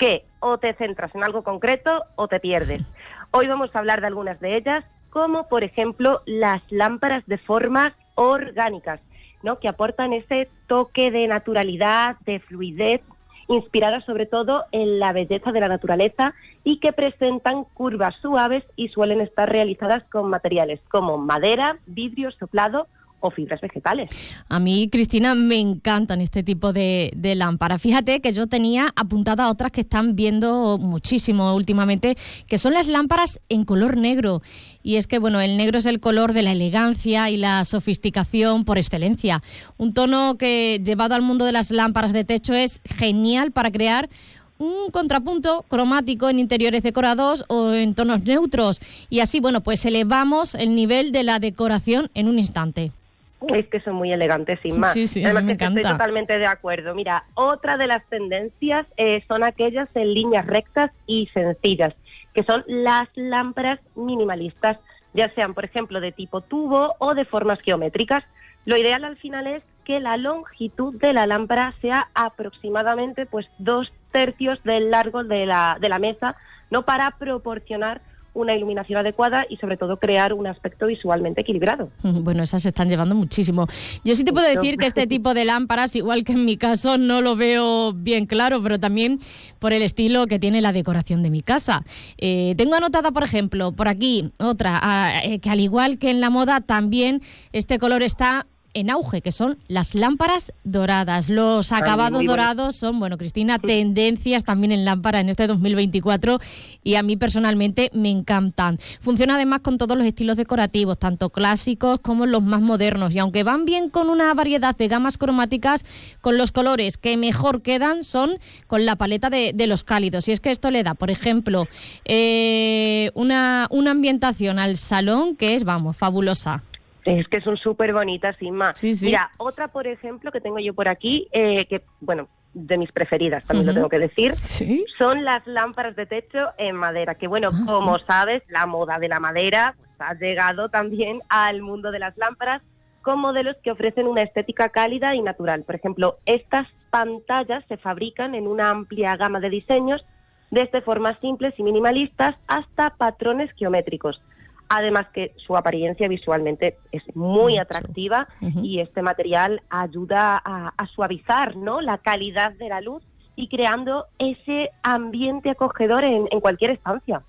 Speaker 26: que o te centras en algo concreto o te pierdes. Hoy vamos a hablar de algunas de ellas, como por ejemplo las lámparas de formas orgánicas, ¿no? que aportan ese toque de naturalidad, de fluidez, inspiradas sobre todo en la belleza de la naturaleza y que presentan curvas suaves y suelen estar realizadas con materiales como madera, vidrio soplado o fibras vegetales.
Speaker 3: A mí, Cristina, me encantan este tipo de, de lámparas. Fíjate que yo tenía apuntada otras que están viendo muchísimo últimamente, que son las lámparas en color negro. Y es que, bueno, el negro es el color de la elegancia y la sofisticación por excelencia. Un tono que, llevado al mundo de las lámparas de techo, es genial para crear un contrapunto cromático en interiores decorados o en tonos neutros. Y así, bueno, pues elevamos el nivel de la decoración en un instante.
Speaker 26: Es que son muy elegantes, sin más.
Speaker 3: Sí, sí, a
Speaker 26: Además
Speaker 3: mí me
Speaker 26: que estoy
Speaker 3: encanta.
Speaker 26: totalmente de acuerdo. Mira, otra de las tendencias eh, son aquellas en líneas rectas y sencillas, que son las lámparas minimalistas, ya sean, por ejemplo, de tipo tubo o de formas geométricas. Lo ideal al final es que la longitud de la lámpara sea aproximadamente pues dos tercios del largo de la, de la mesa, no para proporcionar una iluminación adecuada y sobre todo crear un aspecto visualmente equilibrado.
Speaker 3: Bueno, esas se están llevando muchísimo. Yo sí te puedo decir que este tipo de lámparas, igual que en mi caso, no lo veo bien claro, pero también por el estilo que tiene la decoración de mi casa. Eh, tengo anotada, por ejemplo, por aquí otra, ah, eh, que al igual que en la moda, también este color está en auge, que son las lámparas doradas. Los acabados dorados son, bueno, Cristina, tendencias también en lámpara en este 2024 y a mí personalmente me encantan. Funciona además con todos los estilos decorativos, tanto clásicos como los más modernos. Y aunque van bien con una variedad de gamas cromáticas, con los colores que mejor quedan son con la paleta de, los cálidos. Y es que esto le da, por ejemplo, eh, una, una ambientación al salón que es, vamos, fabulosa.
Speaker 26: Es que son súper bonitas, Inma. Sí, Mira, otra, por ejemplo, que tengo yo por aquí, eh, que, bueno, de mis preferidas, también lo tengo que decir, son las lámparas de techo en madera, que bueno, ah, como sabes, la moda de la madera pues, ha llegado también al mundo de las lámparas con modelos que ofrecen una estética cálida y natural. Por ejemplo, estas pantallas se fabrican en una amplia gama de diseños, desde formas simples y minimalistas hasta patrones geométricos. Además que su apariencia visualmente es muy atractiva y este material ayuda a, a, suavizar ¿no? la calidad de la luz y creando ese ambiente acogedor en, cualquier estancia.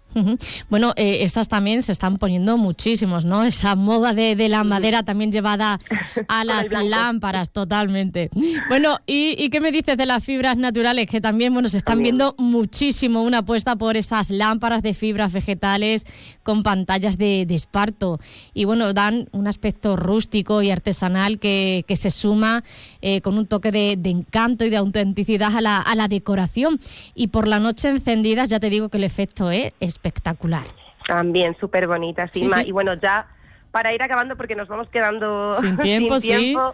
Speaker 3: Bueno, eh, esas también se están poniendo muchísimos, ¿no? Esa moda de, la madera también llevada a las lámparas, totalmente. Bueno, ¿y, qué me dices de las fibras naturales? Que también, bueno, se están viendo muchísimo una apuesta por esas lámparas de fibras vegetales con pantallas de, esparto. Y bueno, dan un aspecto rústico y artesanal que, se suma eh, con un toque de, encanto y de autenticidad a la, a la decoración. Y por la noche encendidas, ya te digo que el efecto es espectacular.
Speaker 26: También súper bonita, sí, Y bueno, ya para ir acabando, porque nos vamos quedando
Speaker 3: sin tiempo,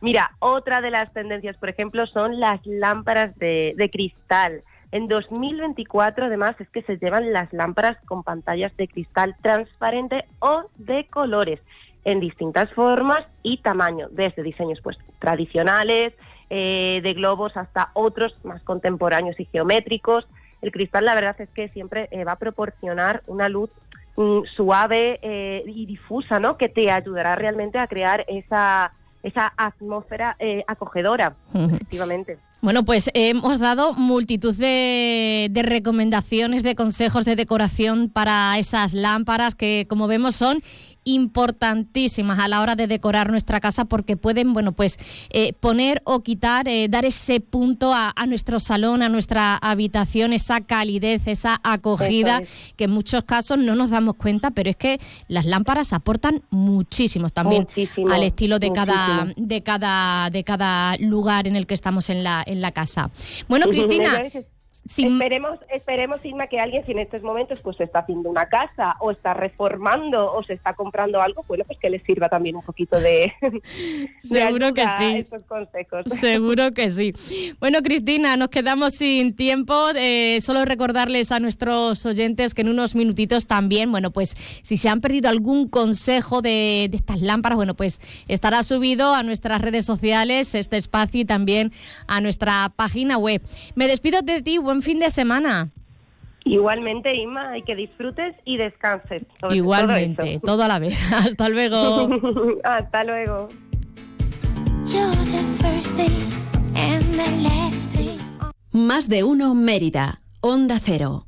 Speaker 26: Mira, otra de las tendencias, por ejemplo, son las lámparas de, de cristal. En 2024, además, es que se llevan las lámparas con pantallas de cristal transparente o de colores, en distintas formas y tamaño, desde diseños pues tradicionales, eh, de globos hasta otros más contemporáneos y geométricos. El cristal, la verdad es que siempre eh, va a proporcionar una luz mm, suave eh, y difusa, ¿no? Que te ayudará realmente a crear esa, esa atmósfera acogedora, efectivamente.
Speaker 3: Bueno, pues hemos dado multitud de, de, recomendaciones, de consejos de decoración para esas lámparas que, como vemos, son importantísimas a la hora de decorar nuestra casa porque pueden, bueno, pues eh, poner o quitar, eh, dar ese punto a, nuestro salón, a nuestra habitación, esa calidez, esa acogida que en muchos casos no nos damos cuenta, pero es que las lámparas aportan muchísimos también al estilo de cada, de cada, de cada lugar en el que estamos en la, en la casa. Bueno, Cristina.
Speaker 26: Esperemos, esperemos, Inma, que alguien si en estos momentos pues está haciendo una casa o está reformando o se está comprando algo, bueno, pues que les sirva también un poquito de,
Speaker 3: Seguro que sí.
Speaker 26: esos consejos.
Speaker 3: Seguro que sí. Bueno, Cristina, nos quedamos sin tiempo. Eh, solo recordarles a nuestros oyentes que en unos minutitos también, bueno, pues si se han perdido algún consejo de, de estas lámparas, bueno, pues estará subido a nuestras redes sociales este espacio y también a nuestra página web. Me despido de ti, buen fin de semana.
Speaker 26: Igualmente, Inma, hay que disfrutes y descanses.
Speaker 3: Igualmente, todo, a la vez. Hasta luego.
Speaker 26: Hasta luego.
Speaker 2: Más de uno Mérida, Onda Cero.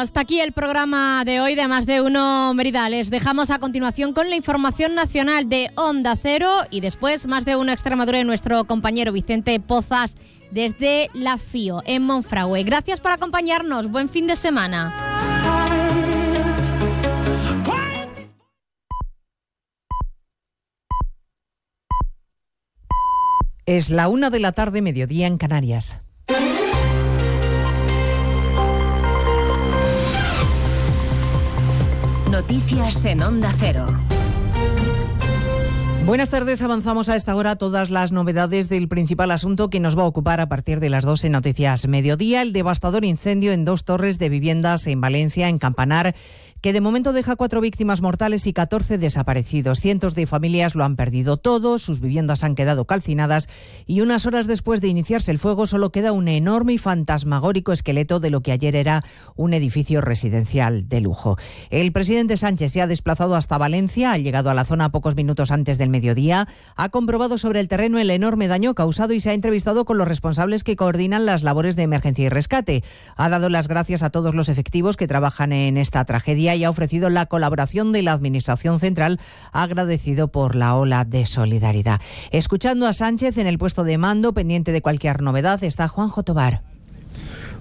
Speaker 3: Hasta aquí el programa de hoy de Más de Uno Mérida. Les dejamos a continuación con la información nacional de Onda Cero y después Más de Uno Extremadura de nuestro compañero Vicente Pozas desde la FIO en Monfragüe. Gracias por acompañarnos. Buen fin de semana.
Speaker 27: Es la una de la tarde, mediodía en Canarias.
Speaker 28: Noticias en Onda Cero.
Speaker 27: Buenas tardes, avanzamos a esta hora todas las novedades del principal asunto que nos va a ocupar a partir de las 12 Noticias Mediodía, el devastador incendio en dos torres de viviendas en Valencia, en Campanar que de momento deja cuatro víctimas mortales y 14 desaparecidos. Cientos de familias lo han perdido todo, sus viviendas han quedado calcinadas y unas horas después de iniciarse el fuego solo queda un enorme y fantasmagórico esqueleto de lo que ayer era un edificio residencial de lujo. El presidente Sánchez se ha desplazado hasta Valencia, ha llegado a la zona pocos minutos antes del mediodía, ha comprobado sobre el terreno el enorme daño causado y se ha entrevistado con los responsables que coordinan las labores de emergencia y rescate. Ha dado las gracias a todos los efectivos que trabajan en esta tragedia y ha ofrecido la colaboración de la Administración Central, agradecido por la ola de solidaridad. Escuchando a Sánchez en el puesto de mando, pendiente de cualquier novedad, está Juanjo Tobar.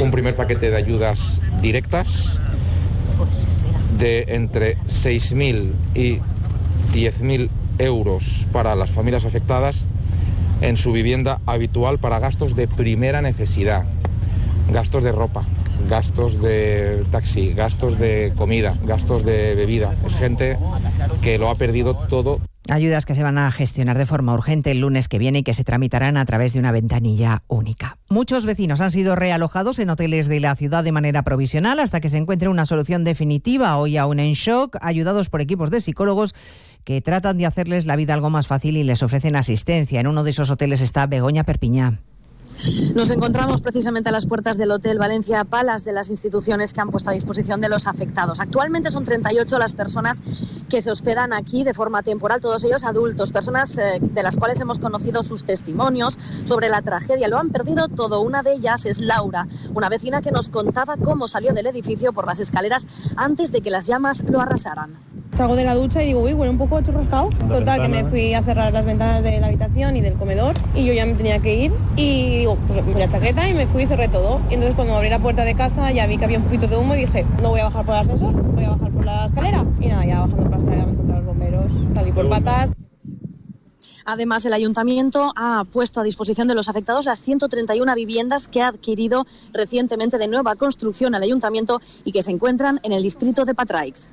Speaker 29: un primer paquete de ayudas directas de entre 6.000 y 10.000 euros para las familias afectadas en su vivienda habitual para gastos de primera necesidad, gastos de ropa, gastos de taxi, gastos de comida, gastos de bebida. Es gente que lo ha perdido todo.
Speaker 27: Ayudas que se van a gestionar de forma urgente el lunes que viene y que se tramitarán a través de una ventanilla única. Muchos vecinos han sido realojados en hoteles de la ciudad de manera provisional hasta que se encuentre una solución definitiva. Hoy aún en shock, ayudados por equipos de psicólogos que tratan de hacerles la vida algo más fácil y les ofrecen asistencia. En uno de esos hoteles está Begoña Perpiñá.
Speaker 30: Nos encontramos precisamente a las puertas del Hotel Valencia Palas de las instituciones que han puesto a disposición de los afectados. Actualmente son 38 las personas que se hospedan aquí de forma temporal, todos ellos adultos, personas eh, de las cuales hemos conocido sus testimonios sobre la tragedia. Lo han perdido todo. Una de ellas es Laura, una vecina que nos contaba cómo salió del edificio por las escaleras antes de que las llamas lo arrasaran.
Speaker 31: Salgo de la ducha y digo, uy, huele un poco churrascado. Total, que me fui a cerrar las ventanas de la habitación y del comedor y yo ya me tenía que ir y digo, pues me fui la chaqueta y me fui y cerré todo. Y entonces cuando abrí la puerta de casa ya vi que había un poquito de humo y dije, no voy a bajar por el ascensor, voy a bajar por la escalera. Y nada, ya bajando por la escalera me encontré los bomberos, salí por patas.
Speaker 30: Además, el ayuntamiento ha puesto a disposición de los afectados las 131 viviendas que ha adquirido recientemente de nueva construcción al ayuntamiento y que se encuentran en el distrito de Patraix.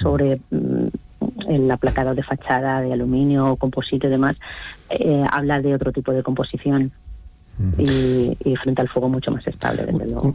Speaker 32: sobre mm, el aplacado de fachada de aluminio, composite y demás, eh, habla de otro tipo de composición. Y, y frente al fuego mucho más estable, desde luego.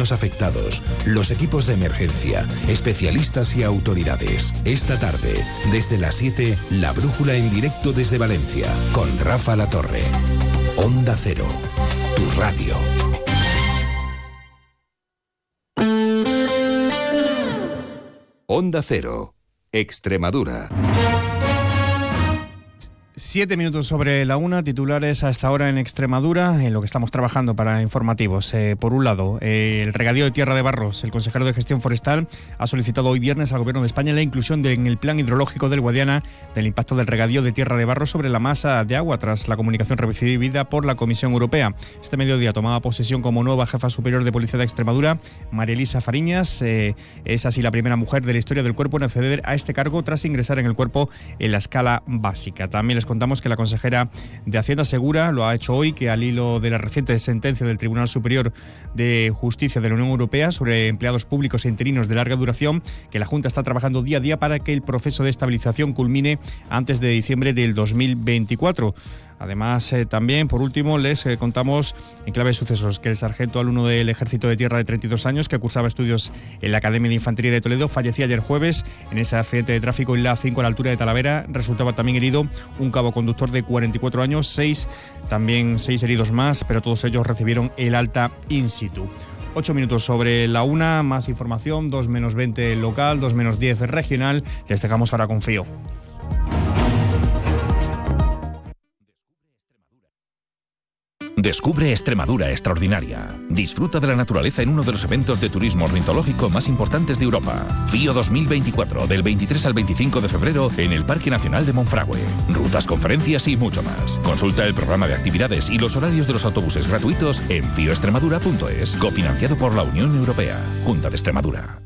Speaker 11: afectados, los equipos de emergencia, especialistas y autoridades. Esta tarde, desde las 7, La Brújula en directo desde Valencia, con Rafa La Torre. Onda Cero, tu radio. Onda Cero, Extremadura.
Speaker 4: Siete minutos sobre la una, titulares a esta hora en Extremadura, en lo que estamos trabajando para informativos. Eh, por un lado, eh, el regadío de tierra de barros. El consejero de gestión forestal ha solicitado hoy viernes al Gobierno de España la inclusión en el plan hidrológico del Guadiana del impacto del regadío de tierra de barro sobre la masa de agua tras la comunicación recibida por la Comisión Europea. Este mediodía tomaba posesión como nueva jefa superior de Policía de Extremadura, María Elisa Fariñas. Eh, es así la primera mujer de la historia del cuerpo en acceder a este cargo tras ingresar en el cuerpo en la escala básica. También contamos que la consejera de Hacienda Segura lo ha hecho hoy, que al hilo de la reciente sentencia del Tribunal Superior de Justicia de la Unión Europea sobre empleados públicos e interinos de larga duración, que la Junta está trabajando día a día para que el proceso de estabilización culmine antes de diciembre del 2024. Además, eh, también, por último, les eh, contamos en clave sucesos que el sargento alumno del Ejército de Tierra de 32 años, que cursaba estudios en la Academia de Infantería de Toledo, fallecía ayer jueves en ese accidente de tráfico en la 5 a la altura de Talavera. Resultaba también herido un cabo conductor de 44 años, seis, también seis heridos más, pero todos ellos recibieron el alta in situ. Ocho minutos sobre la una, más información, 2 menos 20 local, 2 menos 10 regional. Les dejamos ahora con.
Speaker 33: Descubre Extremadura extraordinaria. Disfruta de la naturaleza en uno de los eventos de turismo ornitológico más importantes de Europa. FIO 2024, del 23 al 25 de febrero en el Parque Nacional de Monfragüe. Rutas, conferencias y mucho más. Consulta el programa de actividades y los horarios de los autobuses gratuitos en fioextremadura.es, cofinanciado por la Unión Europea. Junta de Extremadura.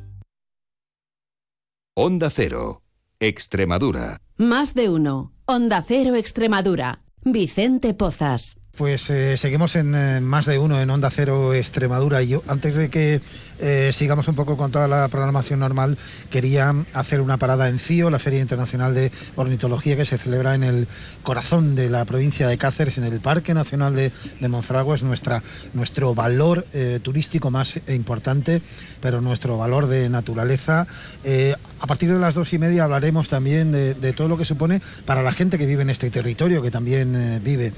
Speaker 11: Onda Cero, Extremadura.
Speaker 2: Más de uno. Onda Cero Extremadura. Vicente Pozas.
Speaker 34: Pues eh, seguimos en eh, más de uno en Onda Cero Extremadura. Y yo, antes de que eh, sigamos un poco con toda la programación normal, quería hacer una parada en CIO, la Feria Internacional de Ornitología que se celebra en el corazón de la provincia de Cáceres, en el Parque Nacional de, de Monfragua. Es nuestra, nuestro valor turístico más importante, pero nuestro valor de naturaleza. A partir de las dos y media hablaremos también de, de, todo lo que supone para la gente que vive en este territorio, que también vive.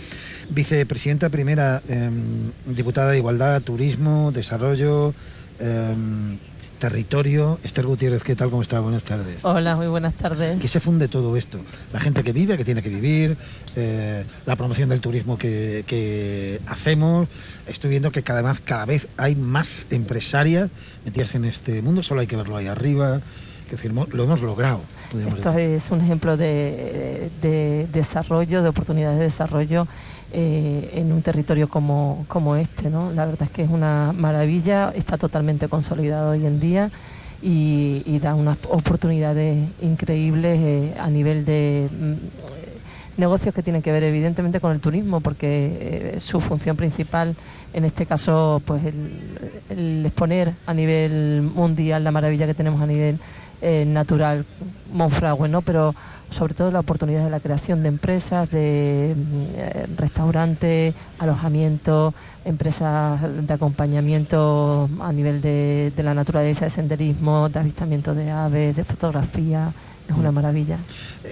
Speaker 34: Vicepresidenta primera, em, diputada de Igualdad, Turismo, Desarrollo. Em, territorio. Esther Gutiérrez, ¿qué tal? ¿Cómo está? Buenas tardes.
Speaker 35: Hola, muy buenas tardes.
Speaker 34: ¿Qué se funde todo esto? La gente que vive, que tiene que vivir, eh, la promoción del turismo que, que, hacemos. Estoy viendo que cada vez, cada vez hay más empresarias metidas en este mundo, solo hay que verlo ahí arriba. Que decir, lo hemos logrado.
Speaker 35: Esto decir. es un ejemplo de, de, desarrollo, de oportunidades de desarrollo eh, en un territorio como, como este. ¿no? La verdad es que es una maravilla, está totalmente consolidado hoy en día y, da unas oportunidades increíbles eh, a nivel de mm, negocios que tienen que ver evidentemente con el turismo, porque eh, su función principal, en este caso, pues el, exponer a nivel mundial la maravilla que tenemos a nivel eh, natural Monfragüe, ¿no? Pero sobre todo la oportunidad de la creación de empresas, de eh, restaurantes, alojamiento, empresas de acompañamiento a nivel de, de la naturaleza, de senderismo, de avistamiento de aves, de fotografía, es una maravilla.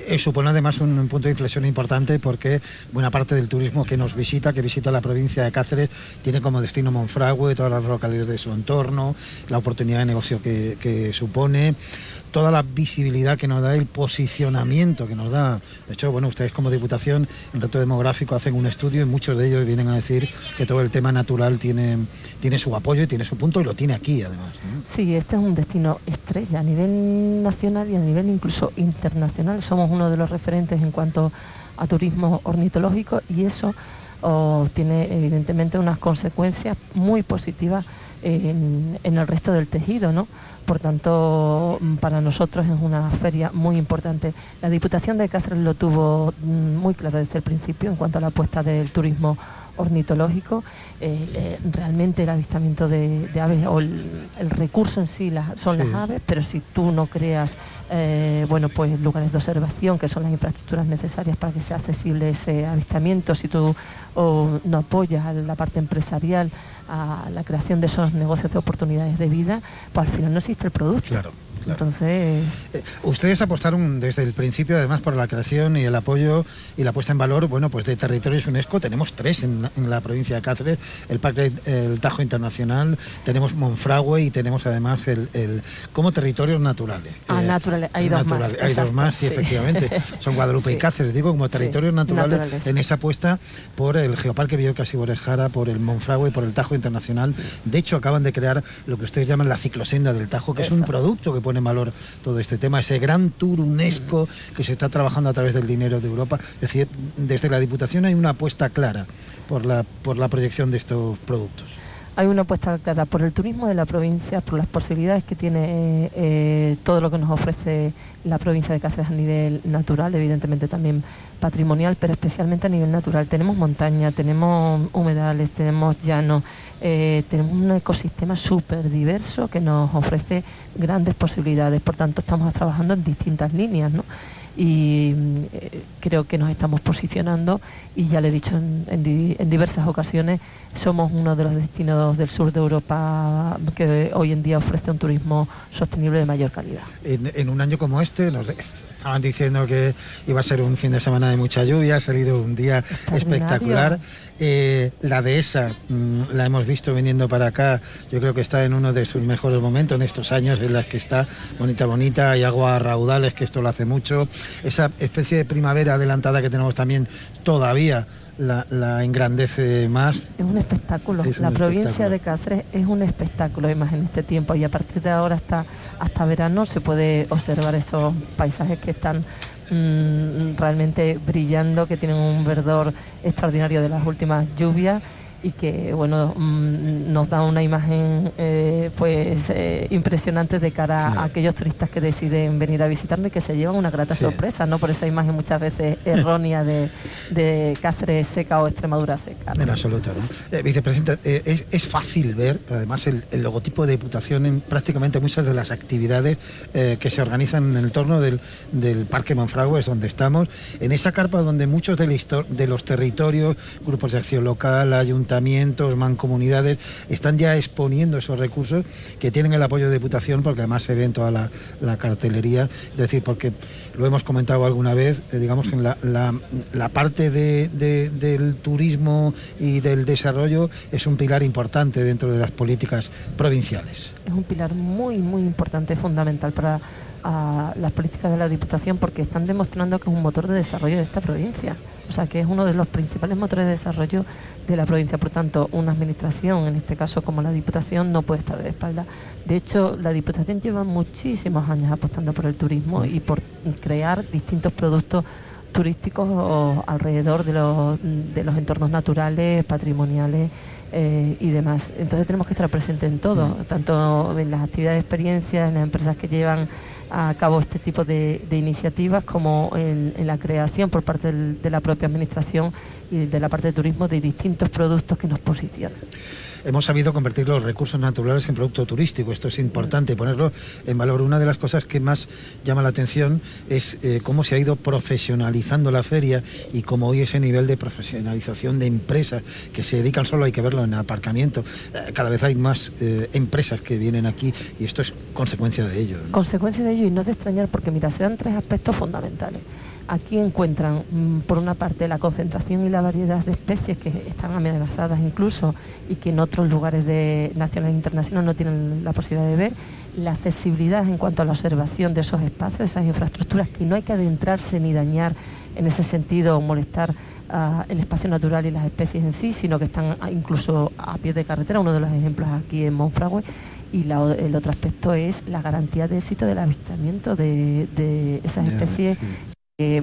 Speaker 34: Eh, supone además un, un, punto de inflexión importante porque buena parte del turismo que nos visita, que visita la provincia de Cáceres, tiene como destino Monfragüe, todas las localidades de su entorno, la oportunidad de negocio que, supone toda la visibilidad que nos da, el posicionamiento que nos da. De hecho, bueno, ustedes como Diputación en reto demográfico hacen un estudio y muchos de ellos vienen a decir que todo el tema natural tiene, tiene su apoyo y tiene su punto y lo tiene aquí además.
Speaker 35: Sí, este es un destino estrella a nivel nacional y a nivel incluso internacional. Somos uno de los referentes en cuanto a turismo ornitológico y eso tiene evidentemente unas consecuencias muy positivas en, el resto del tejido, ¿no? Por tanto, para nosotros es una feria muy importante. La Diputación de Cáceres lo tuvo muy claro desde el principio en cuanto a la apuesta del turismo ornitológico, eh, eh, realmente el avistamiento de, de aves o el, el, recurso en sí la, son sí. las aves, pero si tú no creas eh, bueno pues lugares de observación que son las infraestructuras necesarias para que sea accesible ese avistamiento, si tú o, no apoyas a la parte empresarial, a la creación de esos negocios de oportunidades de vida, pues al final no existe el producto.
Speaker 34: Claro.
Speaker 35: Claro. Entonces.
Speaker 34: Eh, ustedes apostaron desde el principio, además, por la creación y el apoyo y la puesta en valor, bueno, pues de territorios UNESCO. Tenemos tres en, en la provincia de Cáceres: el Parque el Tajo Internacional, tenemos Monfragüe y tenemos además el, el como territorios naturales.
Speaker 35: Ah, eh, naturales. Hay dos naturales. más.
Speaker 34: Hay
Speaker 35: exacto,
Speaker 34: dos más, sí,
Speaker 35: sí.
Speaker 34: efectivamente. Son Guadalupe sí. y Cáceres, digo, como territorios sí. naturales, naturales, en esa apuesta por el Geoparque Villorcas y Borejara, por el Monfragüe y por el Tajo Internacional. De hecho, acaban de crear lo que ustedes llaman la ciclosenda del Tajo, que exacto. es un producto que pone en valor todo este tema, ese gran tour UNESCO que se está trabajando a través del dinero de Europa. Es decir, desde la Diputación hay una apuesta clara por la, por la proyección de estos productos
Speaker 35: hay una apuesta clara por el turismo de la provincia, por las posibilidades que tiene eh, todo lo que nos ofrece la provincia de Cáceres a nivel natural, evidentemente también patrimonial, pero especialmente a nivel natural. Tenemos montaña, tenemos humedales, tenemos llanos, eh, tenemos un ecosistema súper diverso que nos ofrece grandes posibilidades. Por tanto, estamos trabajando en distintas líneas, ¿no? Y eh, creo que nos estamos posicionando y ya le he dicho en, diversas ocasiones, somos uno de los destinos del sur de Europa que hoy en día ofrece un turismo sostenible de mayor calidad.
Speaker 34: En, un año como este, nos estaban diciendo que iba a ser un fin de semana de mucha lluvia, ha salido un día espectacular. Eh, la dehesa mmm, la hemos visto viniendo para acá, yo creo que está en uno de sus mejores momentos en estos años en las que está bonita, bonita, hay agua raudales, que esto lo hace mucho. Esa especie de primavera adelantada que tenemos también todavía la, la, engrandece más.
Speaker 35: Es un espectáculo. Es la un provincia espectáculo. de Cáceres es un espectáculo, más en este tiempo. Y a partir de ahora hasta, hasta verano se puede observar estos paisajes que están mmm, realmente brillando, que tienen un verdor extraordinario de las últimas lluvias y que bueno mmm, nos da una imagen eh, pues eh, impresionante de cara sí. a aquellos turistas que deciden venir a visitarnos y que se llevan una grata sí. sorpresa no por esa imagen muchas veces errónea de, de Cáceres seca o Extremadura seca
Speaker 34: ¿no? en absoluto ¿no? eh, vicepresidenta es, es, fácil ver además el, el, logotipo de diputación en prácticamente muchas de las actividades que se organizan en el entorno del, del Parque Monfragüe es donde estamos en esa carpa donde muchos de, de los territorios grupos de acción local ayuntamientos ayuntamientos, mancomunidades, están ya exponiendo esos recursos que tienen el apoyo de Diputación, porque además se ve en toda la, cartelería, es decir, porque lo hemos comentado alguna vez, eh, digamos que la, la, parte del turismo y del desarrollo es un pilar importante dentro de las políticas provinciales.
Speaker 35: Es un pilar muy, muy importante, fundamental para las políticas de la Diputación porque están demostrando que es un motor de desarrollo de esta provincia. O sea, que es uno de los principales motores de desarrollo de la provincia. Por tanto, una administración, en este caso como la Diputación, no puede estar de espalda. De hecho, la Diputación lleva muchísimos años apostando por el turismo y por crear distintos productos turísticos alrededor de los, de los entornos naturales, patrimoniales eh, y demás. Entonces tenemos que estar presentes en todo, mm. tanto en las actividades de experiencia, en las empresas que llevan a cabo este tipo de, iniciativas, como en, la creación por parte de la propia Administración y de la parte de turismo de distintos productos que nos posicionan
Speaker 34: hemos sabido convertir los recursos naturales en producto turístico. Esto es importante ponerlo en valor. Una de las cosas que más llama la atención es eh, cómo se ha ido profesionalizando la feria y cómo hoy ese nivel de profesionalización de empresas que se dedican solo, hay que verlo en aparcamiento. Eh, cada vez hay más eh, empresas que vienen aquí y esto es consecuencia de ello.
Speaker 35: Consecuencia de ello y no es de extrañar porque, mira, se dan tres aspectos fundamentales. Aquí encuentran, mm, por una parte, la concentración y la variedad de especies que están amenazadas incluso y que en otros lugares de nacional e internacional no tienen la posibilidad de ver, la accesibilidad en cuanto a la observación de esos espacios, de esas infraestructuras, que no hay que adentrarse ni dañar en ese sentido o molestar ah, el espacio natural y las especies en sí, sino que están incluso a pie de carretera, uno de los ejemplos aquí en Monfragüe, y el otro aspecto es la garantía de éxito del avistamiento de, esas especies eh,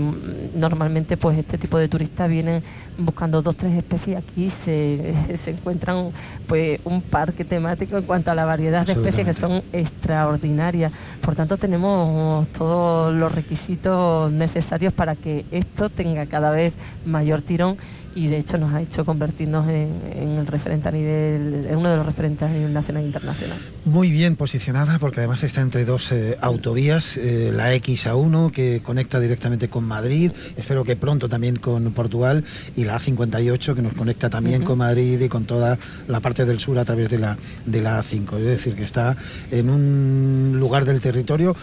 Speaker 35: normalmente pues este tipo de turistas vienen buscando dos tres especies aquí se, se, encuentran pues un parque temático en cuanto a la variedad de especies que son extraordinarias. Por tanto tenemos todos los requisitos necesarios para que esto tenga cada vez mayor tirón y de hecho nos ha hecho convertirnos en, el referente a nivel, en uno de los referentes a nivel nacional e internacional.
Speaker 34: Muy bien posicionada porque además está entre dos eh, autovías, eh, la XA1 que conecta directamente con Madrid, espero que pronto también con Portugal y la A58 que nos conecta también con Madrid y con toda la parte del sur a través de la, de la A5, es decir, que está en un lugar del territorio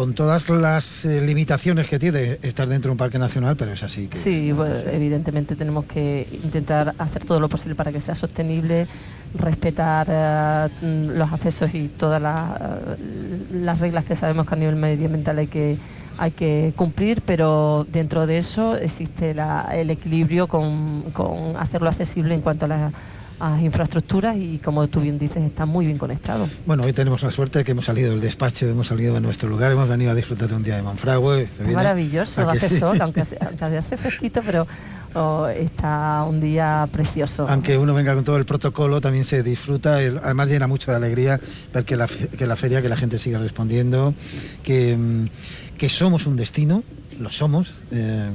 Speaker 34: con todas las eh, limitaciones que tiene estar dentro de un parque nacional, pero es así.
Speaker 35: Sí, evidentemente tenemos que intentar hacer todo lo posible para que sea sostenible, respetar eh, los accesos y todas eh, las reglas que sabemos que a nivel medioambiental hay que hay que cumplir, pero dentro de eso existe el equilibrio con, con hacerlo accesible en cuanto a la a infraestructuras y como tú bien dices está muy bien conectado.
Speaker 34: Bueno, hoy tenemos la suerte de que hemos salido del despacho, hemos salido de nuestro lugar, hemos venido a disfrutar de un día de Monfragüe.
Speaker 35: Está maravilloso, hace sol, aunque, hace fresquito, pero oh, está un día precioso.
Speaker 34: Aunque uno venga con todo el protocolo, también se disfruta, además llena mucho de alegría ver que la, que la feria, que la gente siga respondiendo, que, mm, que somos un destino, lo somos. Eh,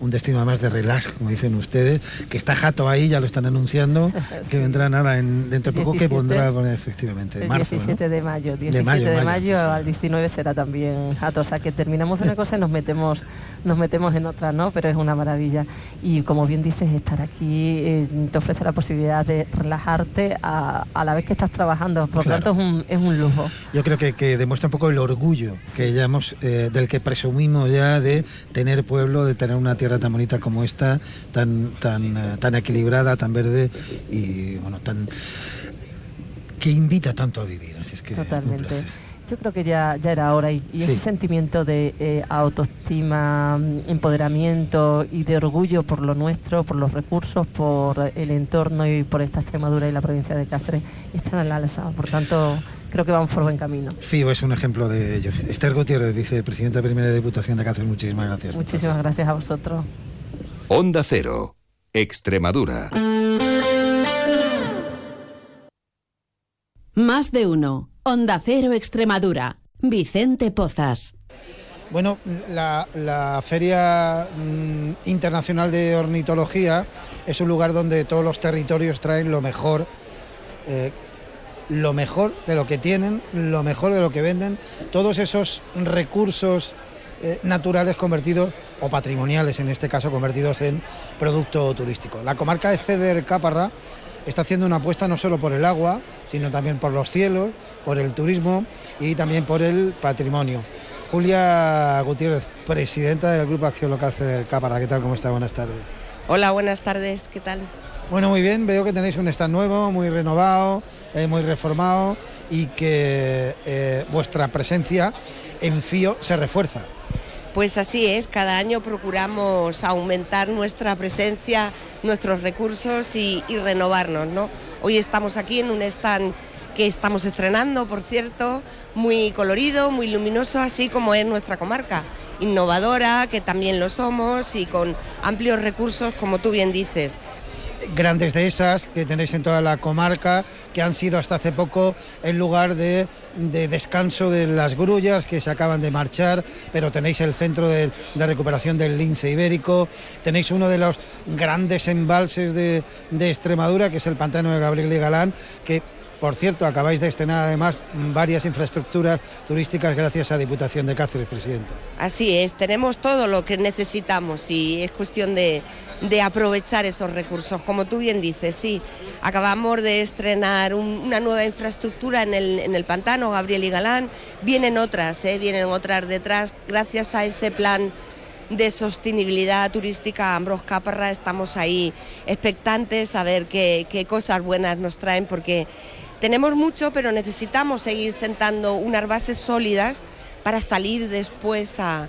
Speaker 34: un destino además de relax, como dicen ustedes, que está jato ahí, ya lo están anunciando, que vendrá nada en, dentro de poco, que pondrá efectivamente.
Speaker 35: El 17 de mayo, 17 de mayo, al 19 será también jato, o sea que terminamos una cosa y nos metemos, nos metemos en otra, ¿no? Pero es una maravilla. Y como bien dices, estar aquí eh, te ofrece la posibilidad de relajarte a, la vez que estás trabajando, por lo tanto es un, es un, lujo.
Speaker 34: Yo creo que, que, demuestra un poco el orgullo que ya eh, del que presumimos ya de tener pueblo, de tener una tierra tan bonita como esta, tan, tan, eh, tan equilibrada, tan verde y bueno, tan que invita tanto a vivir. Así es que
Speaker 35: Totalmente. Yo creo que ya, ya era hora y, ese sentimiento de eh, autoestima, mm, empoderamiento y de orgullo por lo nuestro, por los recursos, por el entorno y por esta Extremadura y la provincia de Cáceres están al alza. Por tanto, creo que vamos por buen camino.
Speaker 34: FIO es un ejemplo de ello. Esther Gutiérrez, vicepresidenta primera Diputación de Cáceres, muchísimas gracias.
Speaker 35: Muchísimas gracias a vosotros.
Speaker 25: Onda Cero, Extremadura.
Speaker 2: Más de uno. Onda Cero Extremadura. Vicente Pozas.
Speaker 34: Bueno, la, Feria mm, Internacional de Ornitología es un lugar donde todos los territorios traen lo mejor eh, lo mejor de lo que tienen, lo mejor de lo que venden, todos esos recursos eh, naturales convertidos, o patrimoniales en este caso, convertidos en producto turístico. La comarca de Ceder Caparra está haciendo una apuesta no solo por el agua, sino también por los cielos, por el turismo y también por el patrimonio. Julia Gutiérrez, presidenta del Grupo Acción Local Ceder Caparra, ¿qué tal? ¿Cómo está? Buenas tardes.
Speaker 36: Hola, buenas tardes, ¿qué tal?
Speaker 34: Bueno, muy bien, veo que tenéis un stand nuevo, muy renovado, eh, muy reformado y que eh, vuestra presencia en FIO se refuerza.
Speaker 36: Pues así es, cada año procuramos aumentar nuestra presencia, nuestros recursos y, y renovarnos. ¿no? Hoy estamos aquí en un stand que estamos estrenando, por cierto, muy colorido, muy luminoso, así como es nuestra comarca, innovadora, que también lo somos, y con amplios recursos, como tú bien dices
Speaker 34: grandes de esas que tenéis en toda la comarca, que han sido hasta hace poco el lugar de, descanso de las grullas que se acaban de marchar, pero tenéis el centro de, recuperación del lince ibérico, tenéis uno de los grandes embalses de, de Extremadura, que es el pantano de Gabriel de Galán, que por cierto, acabáis de estrenar además varias infraestructuras turísticas gracias a Diputación de Cáceres, presidente.
Speaker 36: Así es, tenemos todo lo que necesitamos y es cuestión de, aprovechar esos recursos. Como tú bien dices, sí, acabamos de estrenar una nueva infraestructura en el, en el pantano, Gabriel y Galán. Vienen otras, ¿eh? vienen otras detrás, gracias a ese plan de sostenibilidad turística Ambros Caparra estamos ahí expectantes a ver qué, qué cosas buenas nos traen porque tenemos mucho, pero necesitamos seguir sentando unas bases sólidas para salir después a,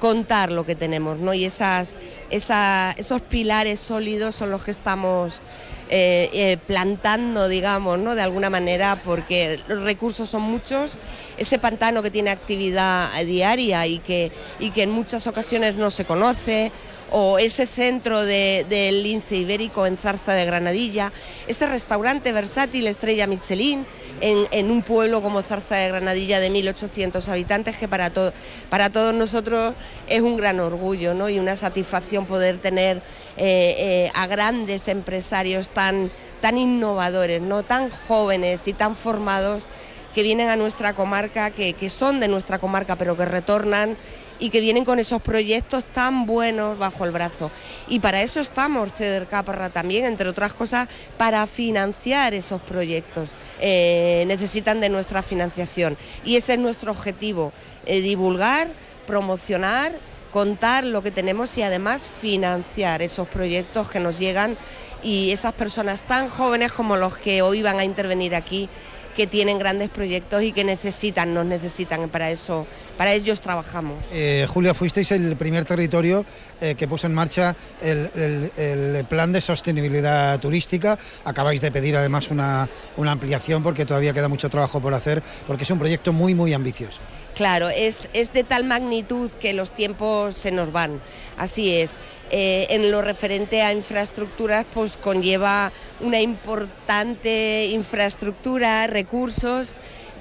Speaker 36: contar lo que tenemos, ¿no? Y esas, esos pilares sólidos son los que estamos eh, eh, plantando, digamos, ¿no? De alguna manera, porque los recursos son muchos, ese pantano que tiene actividad diaria y que, y que en muchas ocasiones no se conoce, o ese centro del lince ibérico en Zarza de Granadilla, ese restaurante versátil Estrella Michelin en, un pueblo como Zarza de Granadilla de 1.800 habitantes, que para, todos nosotros es un gran orgullo ¿no? y una satisfacción poder tener eh, eh, a grandes empresarios tan, tan innovadores, ¿no? tan jóvenes y tan formados que vienen a nuestra comarca, que son de nuestra comarca, pero que retornan y que vienen con esos proyectos tan buenos bajo el brazo. Y para eso estamos, Ceder Caparra también, entre otras cosas, para financiar esos proyectos. Eh, necesitan de nuestra financiación y ese es nuestro objetivo, eh, divulgar, promocionar, contar lo que tenemos y además financiar esos proyectos que nos llegan y esas personas tan jóvenes como los que hoy van a intervenir aquí que tienen grandes proyectos y que necesitan, nos necesitan, para eso, para ellos trabajamos.
Speaker 34: Eh, Julia, fuisteis el primer territorio eh, que puso en marcha el, plan de sostenibilidad turística. Acabáis de pedir además una, una ampliación porque todavía queda mucho trabajo por hacer, porque es un proyecto muy, muy ambicioso.
Speaker 36: Claro, es, es de tal magnitud que los tiempos se nos van. Así es. Eh, en lo referente a infraestructuras, pues conlleva una importante infraestructura, recursos,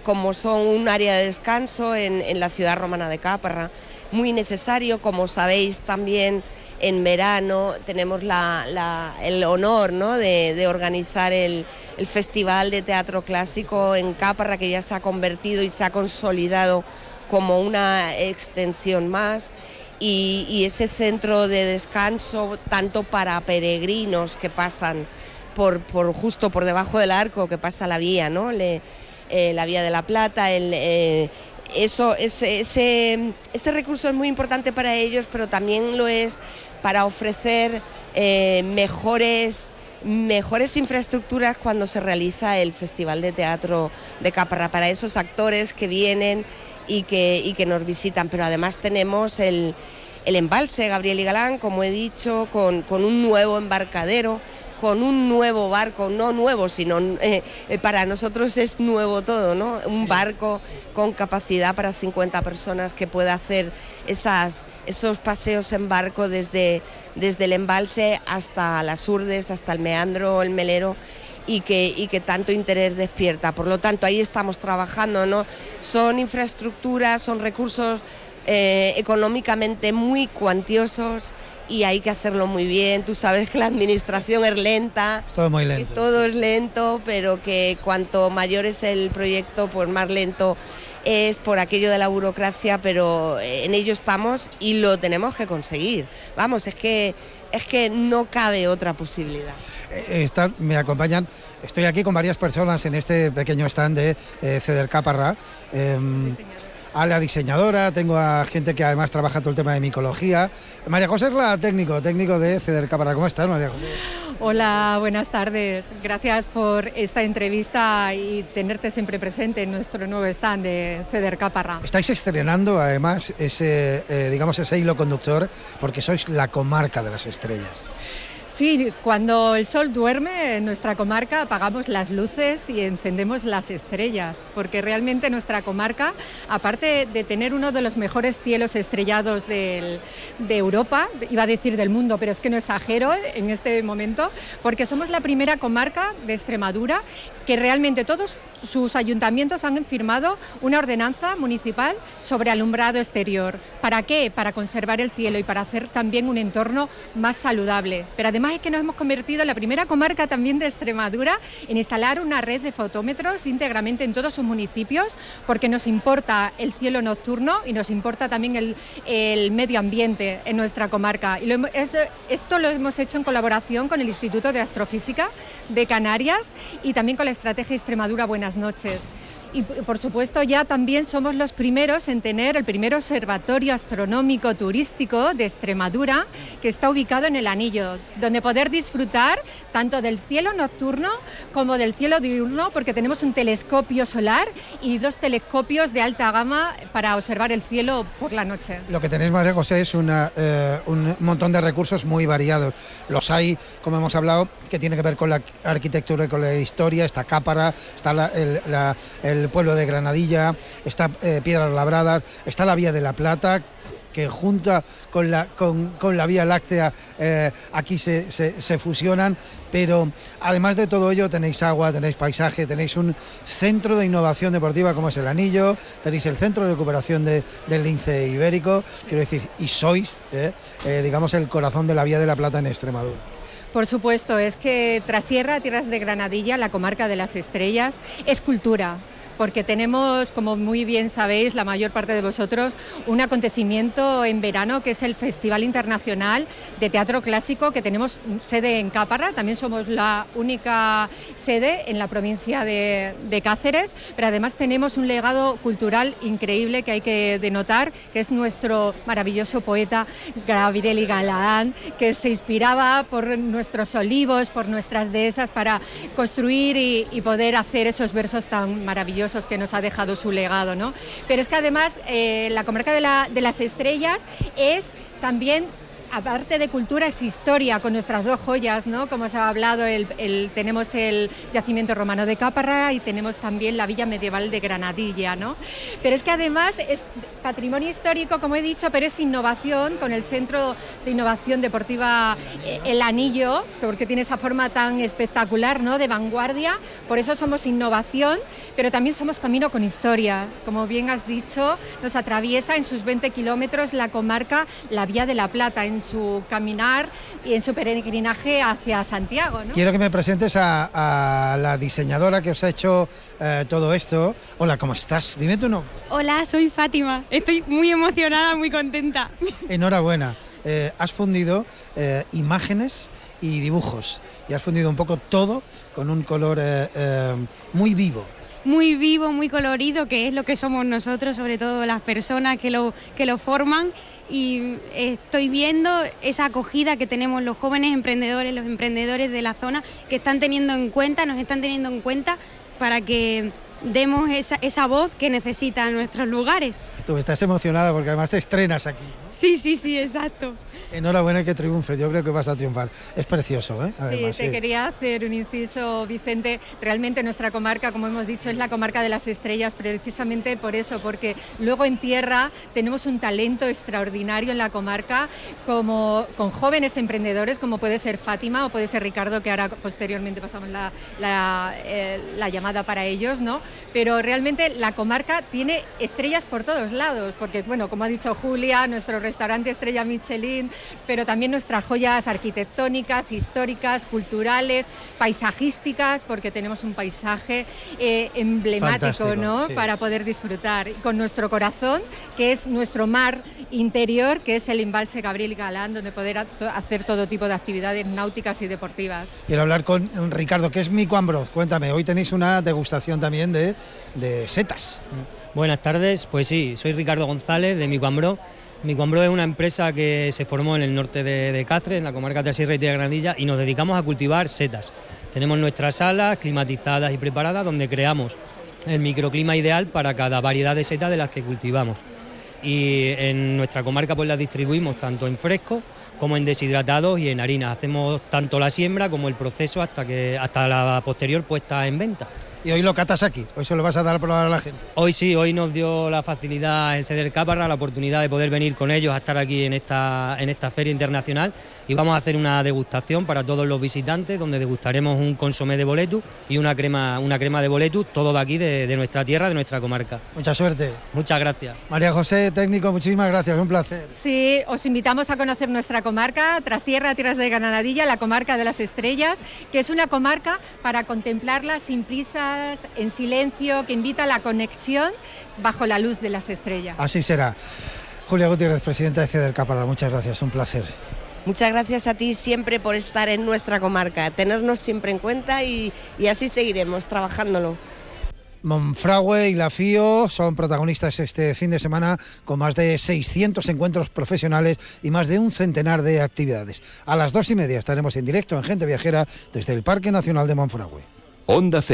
Speaker 36: como son un área de descanso en, la ciudad romana de Cáparra, muy necesario, como sabéis también en verano tenemos el honor ¿no? de, organizar el, el, Festival de Teatro Clásico en Cáparra, que ya se ha convertido y se ha consolidado como una extensión más y, ese centro de descanso tanto para peregrinos que pasan por, justo por debajo del arco que pasa la vía, ¿no? Eh, la vía de la Plata, eh, eso, ese, ese, recurso es muy importante para ellos, pero también lo es para ofrecer eh, mejores mejores infraestructuras cuando se realiza el Festival de Teatro de Caparra, para esos actores que vienen y que, y que nos visitan. Pero además tenemos el, el embalse Gabriel y Galán, como he dicho, con, con un nuevo embarcadero con un nuevo barco, no nuevo, sino eh, eh, para nosotros es nuevo todo, ¿no? Un barco con capacidad para 50 personas que pueda hacer esas, esos paseos en barco desde, desde el embalse hasta las urdes, hasta el meandro, el melero y que, y que tanto interés despierta. Por lo tanto, ahí estamos trabajando, ¿no? Son infraestructuras, son recursos eh, económicamente muy cuantiosos y hay que hacerlo muy bien. Tú sabes que la administración es lenta.
Speaker 34: Todo muy lento.
Speaker 36: Todo es lento, pero que cuanto mayor es el proyecto, pues más lento es por aquello de la burocracia, pero en ello estamos y lo tenemos que conseguir. Vamos, es que es que no cabe otra posibilidad.
Speaker 34: Eh, me acompañan, estoy aquí con varias personas en este pequeño stand de eh, Ceder Caparra. Em, a la diseñadora, tengo a gente que además trabaja todo el tema de micología. María José es la técnico, técnico de Ceder Caparra. ¿Cómo estás, María José?
Speaker 37: Hola, buenas tardes. Gracias por esta entrevista y tenerte siempre presente en nuestro nuevo stand de Ceder Caparra.
Speaker 34: Estáis estrenando además ese, eh, digamos, ese hilo conductor porque sois la comarca de las estrellas.
Speaker 37: Sí, cuando el sol duerme en nuestra comarca apagamos las luces y encendemos las estrellas, porque realmente nuestra comarca, aparte de tener uno de los mejores cielos estrellados de Europa, iba a decir del mundo, pero es que no exagero en este momento, porque somos la primera comarca de Extremadura que realmente todos sus ayuntamientos han firmado una ordenanza municipal sobre alumbrado exterior. ¿Para qué? Para conservar el cielo y para hacer también un entorno más saludable. Pero además es que nos hemos convertido en la primera comarca también de Extremadura en instalar una red de fotómetros íntegramente en todos sus municipios porque nos importa el cielo nocturno y nos importa también el, medio ambiente en nuestra comarca. Y esto lo hemos hecho en colaboración con el Instituto de Astrofísica de Canarias y también con la Estrategia Extremadura Buenas noches. Y por supuesto ya también somos los primeros en tener el primer observatorio astronómico turístico de Extremadura que está ubicado en el Anillo, donde poder disfrutar tanto del cielo nocturno como del cielo diurno, porque tenemos un telescopio solar y dos telescopios de alta gama para observar el cielo por la noche.
Speaker 34: Lo que tenéis, María José, es eh, un montón de recursos muy variados. Los hay, como hemos hablado, que tiene que ver con la arquitectura y con la historia, está Cápara, está el el pueblo de Granadilla, está eh, Piedras Labradas, está la Vía de la Plata, que junta con la, con, la Vía Láctea eh, aquí se, fusionan, pero además de todo ello tenéis agua, tenéis paisaje, tenéis un centro de innovación deportiva como es el Anillo, tenéis el centro de recuperación del lince ibérico, quiero decir, y sois, eh, digamos, el corazón de la Vía de la Plata en Extremadura.
Speaker 37: Por supuesto, es que Trasierra, Tierras de Granadilla, la comarca de las estrellas, es cultura, porque tenemos, como muy bien sabéis, la mayor parte de vosotros, un acontecimiento en verano que es el Festival Internacional de Teatro Clásico que tenemos sede en Cáparra, también somos la única sede en la provincia de, Cáceres, pero además tenemos un legado cultural increíble que hay que denotar, que es nuestro maravilloso poeta Gabriel Galán, que se inspiraba por nuestros olivos, por nuestras dehesas para construir y, y poder hacer esos versos tan maravillosos que nos ha dejado su legado, ¿no? Pero es que además eh, la comarca de, de las estrellas es también aparte de cultura es historia con nuestras dos joyas, ¿no? Como se ha hablado, tenemos el yacimiento romano de Caparra y tenemos también la villa medieval de Granadilla, ¿no? Pero es que además es patrimonio histórico, como he dicho, pero es innovación con el Centro de Innovación Deportiva eh, El Anillo, porque tiene esa forma tan espectacular, ¿no? De vanguardia. Por eso somos innovación, pero también somos camino con historia. Como bien has dicho, nos atraviesa en sus 20 kilómetros la comarca La Vía de la Plata, su caminar y en su peregrinaje hacia Santiago.
Speaker 34: Quiero que me presentes a, la diseñadora que os ha hecho eh, todo esto. Hola, ¿cómo estás? Dime tu nombre.
Speaker 38: Hola, soy Fátima. Estoy muy emocionada, muy contenta.
Speaker 34: Enhorabuena. Eh, has fundido eh, imágenes y dibujos y has fundido un poco todo con un color muy vivo
Speaker 38: muy vivo, muy colorido, que es lo que somos nosotros, sobre todo las personas que lo, que lo forman. Y estoy viendo esa acogida que tenemos los jóvenes emprendedores, los emprendedores de la zona, que están teniendo en cuenta, nos están teniendo en cuenta para que demos esa, esa voz que necesitan nuestros lugares.
Speaker 34: Tú estás emocionada porque además te estrenas aquí.
Speaker 38: Sí, sí, sí, exacto.
Speaker 34: Enhorabuena que triunfes, yo creo que vas a triunfar. Es precioso, ¿eh?
Speaker 37: sí, te quería hacer un inciso, Vicente. Realmente nuestra comarca, como hemos dicho, es la comarca de las estrellas, precisamente por eso, porque luego en tierra tenemos un talento extraordinario en la comarca, como con jóvenes emprendedores, como puede ser Fátima o puede ser Ricardo, que ahora posteriormente pasamos la, eh, la llamada para ellos, ¿no? Pero realmente la comarca tiene estrellas por todos traslados, porque, bueno, como ha dicho Julia, nuestro restaurante Estrella Michelin, pero también nuestras joyas arquitectónicas, históricas, culturales, paisajísticas, porque tenemos un paisaje eh, emblemático, ¿no? Para poder disfrutar. con nuestro corazón, que es nuestro mar interior, que es el embalse Gabriel Galán, donde poder hacer todo tipo de actividades náuticas y deportivas.
Speaker 34: Quiero hablar con Ricardo, que es Mico Ambroz. Cuéntame, hoy tenéis una degustación también de, de setas.
Speaker 39: Buenas tardes, pues sí, soy Ricardo González de Micoambro. Micoambro es una empresa que se formó en el norte de, de en la comarca de Sierra y de Granadilla, y nos dedicamos a cultivar setas. Tenemos nuestras salas climatizadas y preparadas donde creamos el microclima ideal para cada variedad de setas de las que cultivamos. Y en nuestra comarca pues las distribuimos tanto en fresco como en deshidratados y en harina. Hacemos tanto la siembra como el proceso hasta que hasta la posterior puesta en venta
Speaker 34: y hoy lo catas aquí, hoy se lo vas a dar a probar a la gente.
Speaker 39: Hoy sí, hoy nos dio la facilidad el ceder Caparra, la oportunidad de poder venir con ellos a estar aquí en esta, en esta feria internacional y vamos a hacer una degustación para todos los visitantes donde degustaremos un consomé de boletus y una crema, una crema de boletus, todo de aquí, de, nuestra tierra, de nuestra comarca.
Speaker 34: Mucha suerte.
Speaker 39: Muchas gracias.
Speaker 34: María José, técnico, muchísimas gracias, un placer.
Speaker 37: Sí, os invitamos a conocer nuestra comarca, Trasierra, Tierras de Granadilla, la comarca de las estrellas, que es una comarca para contemplarla sin en silencio, que invita a la conexión bajo la luz de las estrellas.
Speaker 34: Así será. Julia Gutiérrez, presidenta de CEDER Cápara, muchas gracias, un placer.
Speaker 36: Muchas gracias a ti siempre por estar en nuestra comarca, tenernos siempre en cuenta y, así seguiremos trabajándolo.
Speaker 34: Monfragüe y La FIO son protagonistas este fin de semana con más de 600 encuentros profesionales y más de un centenar de actividades. A las dos y media estaremos en directo en Gente Viajera desde el Parque Nacional de Monfragüe.
Speaker 25: Onda Cero.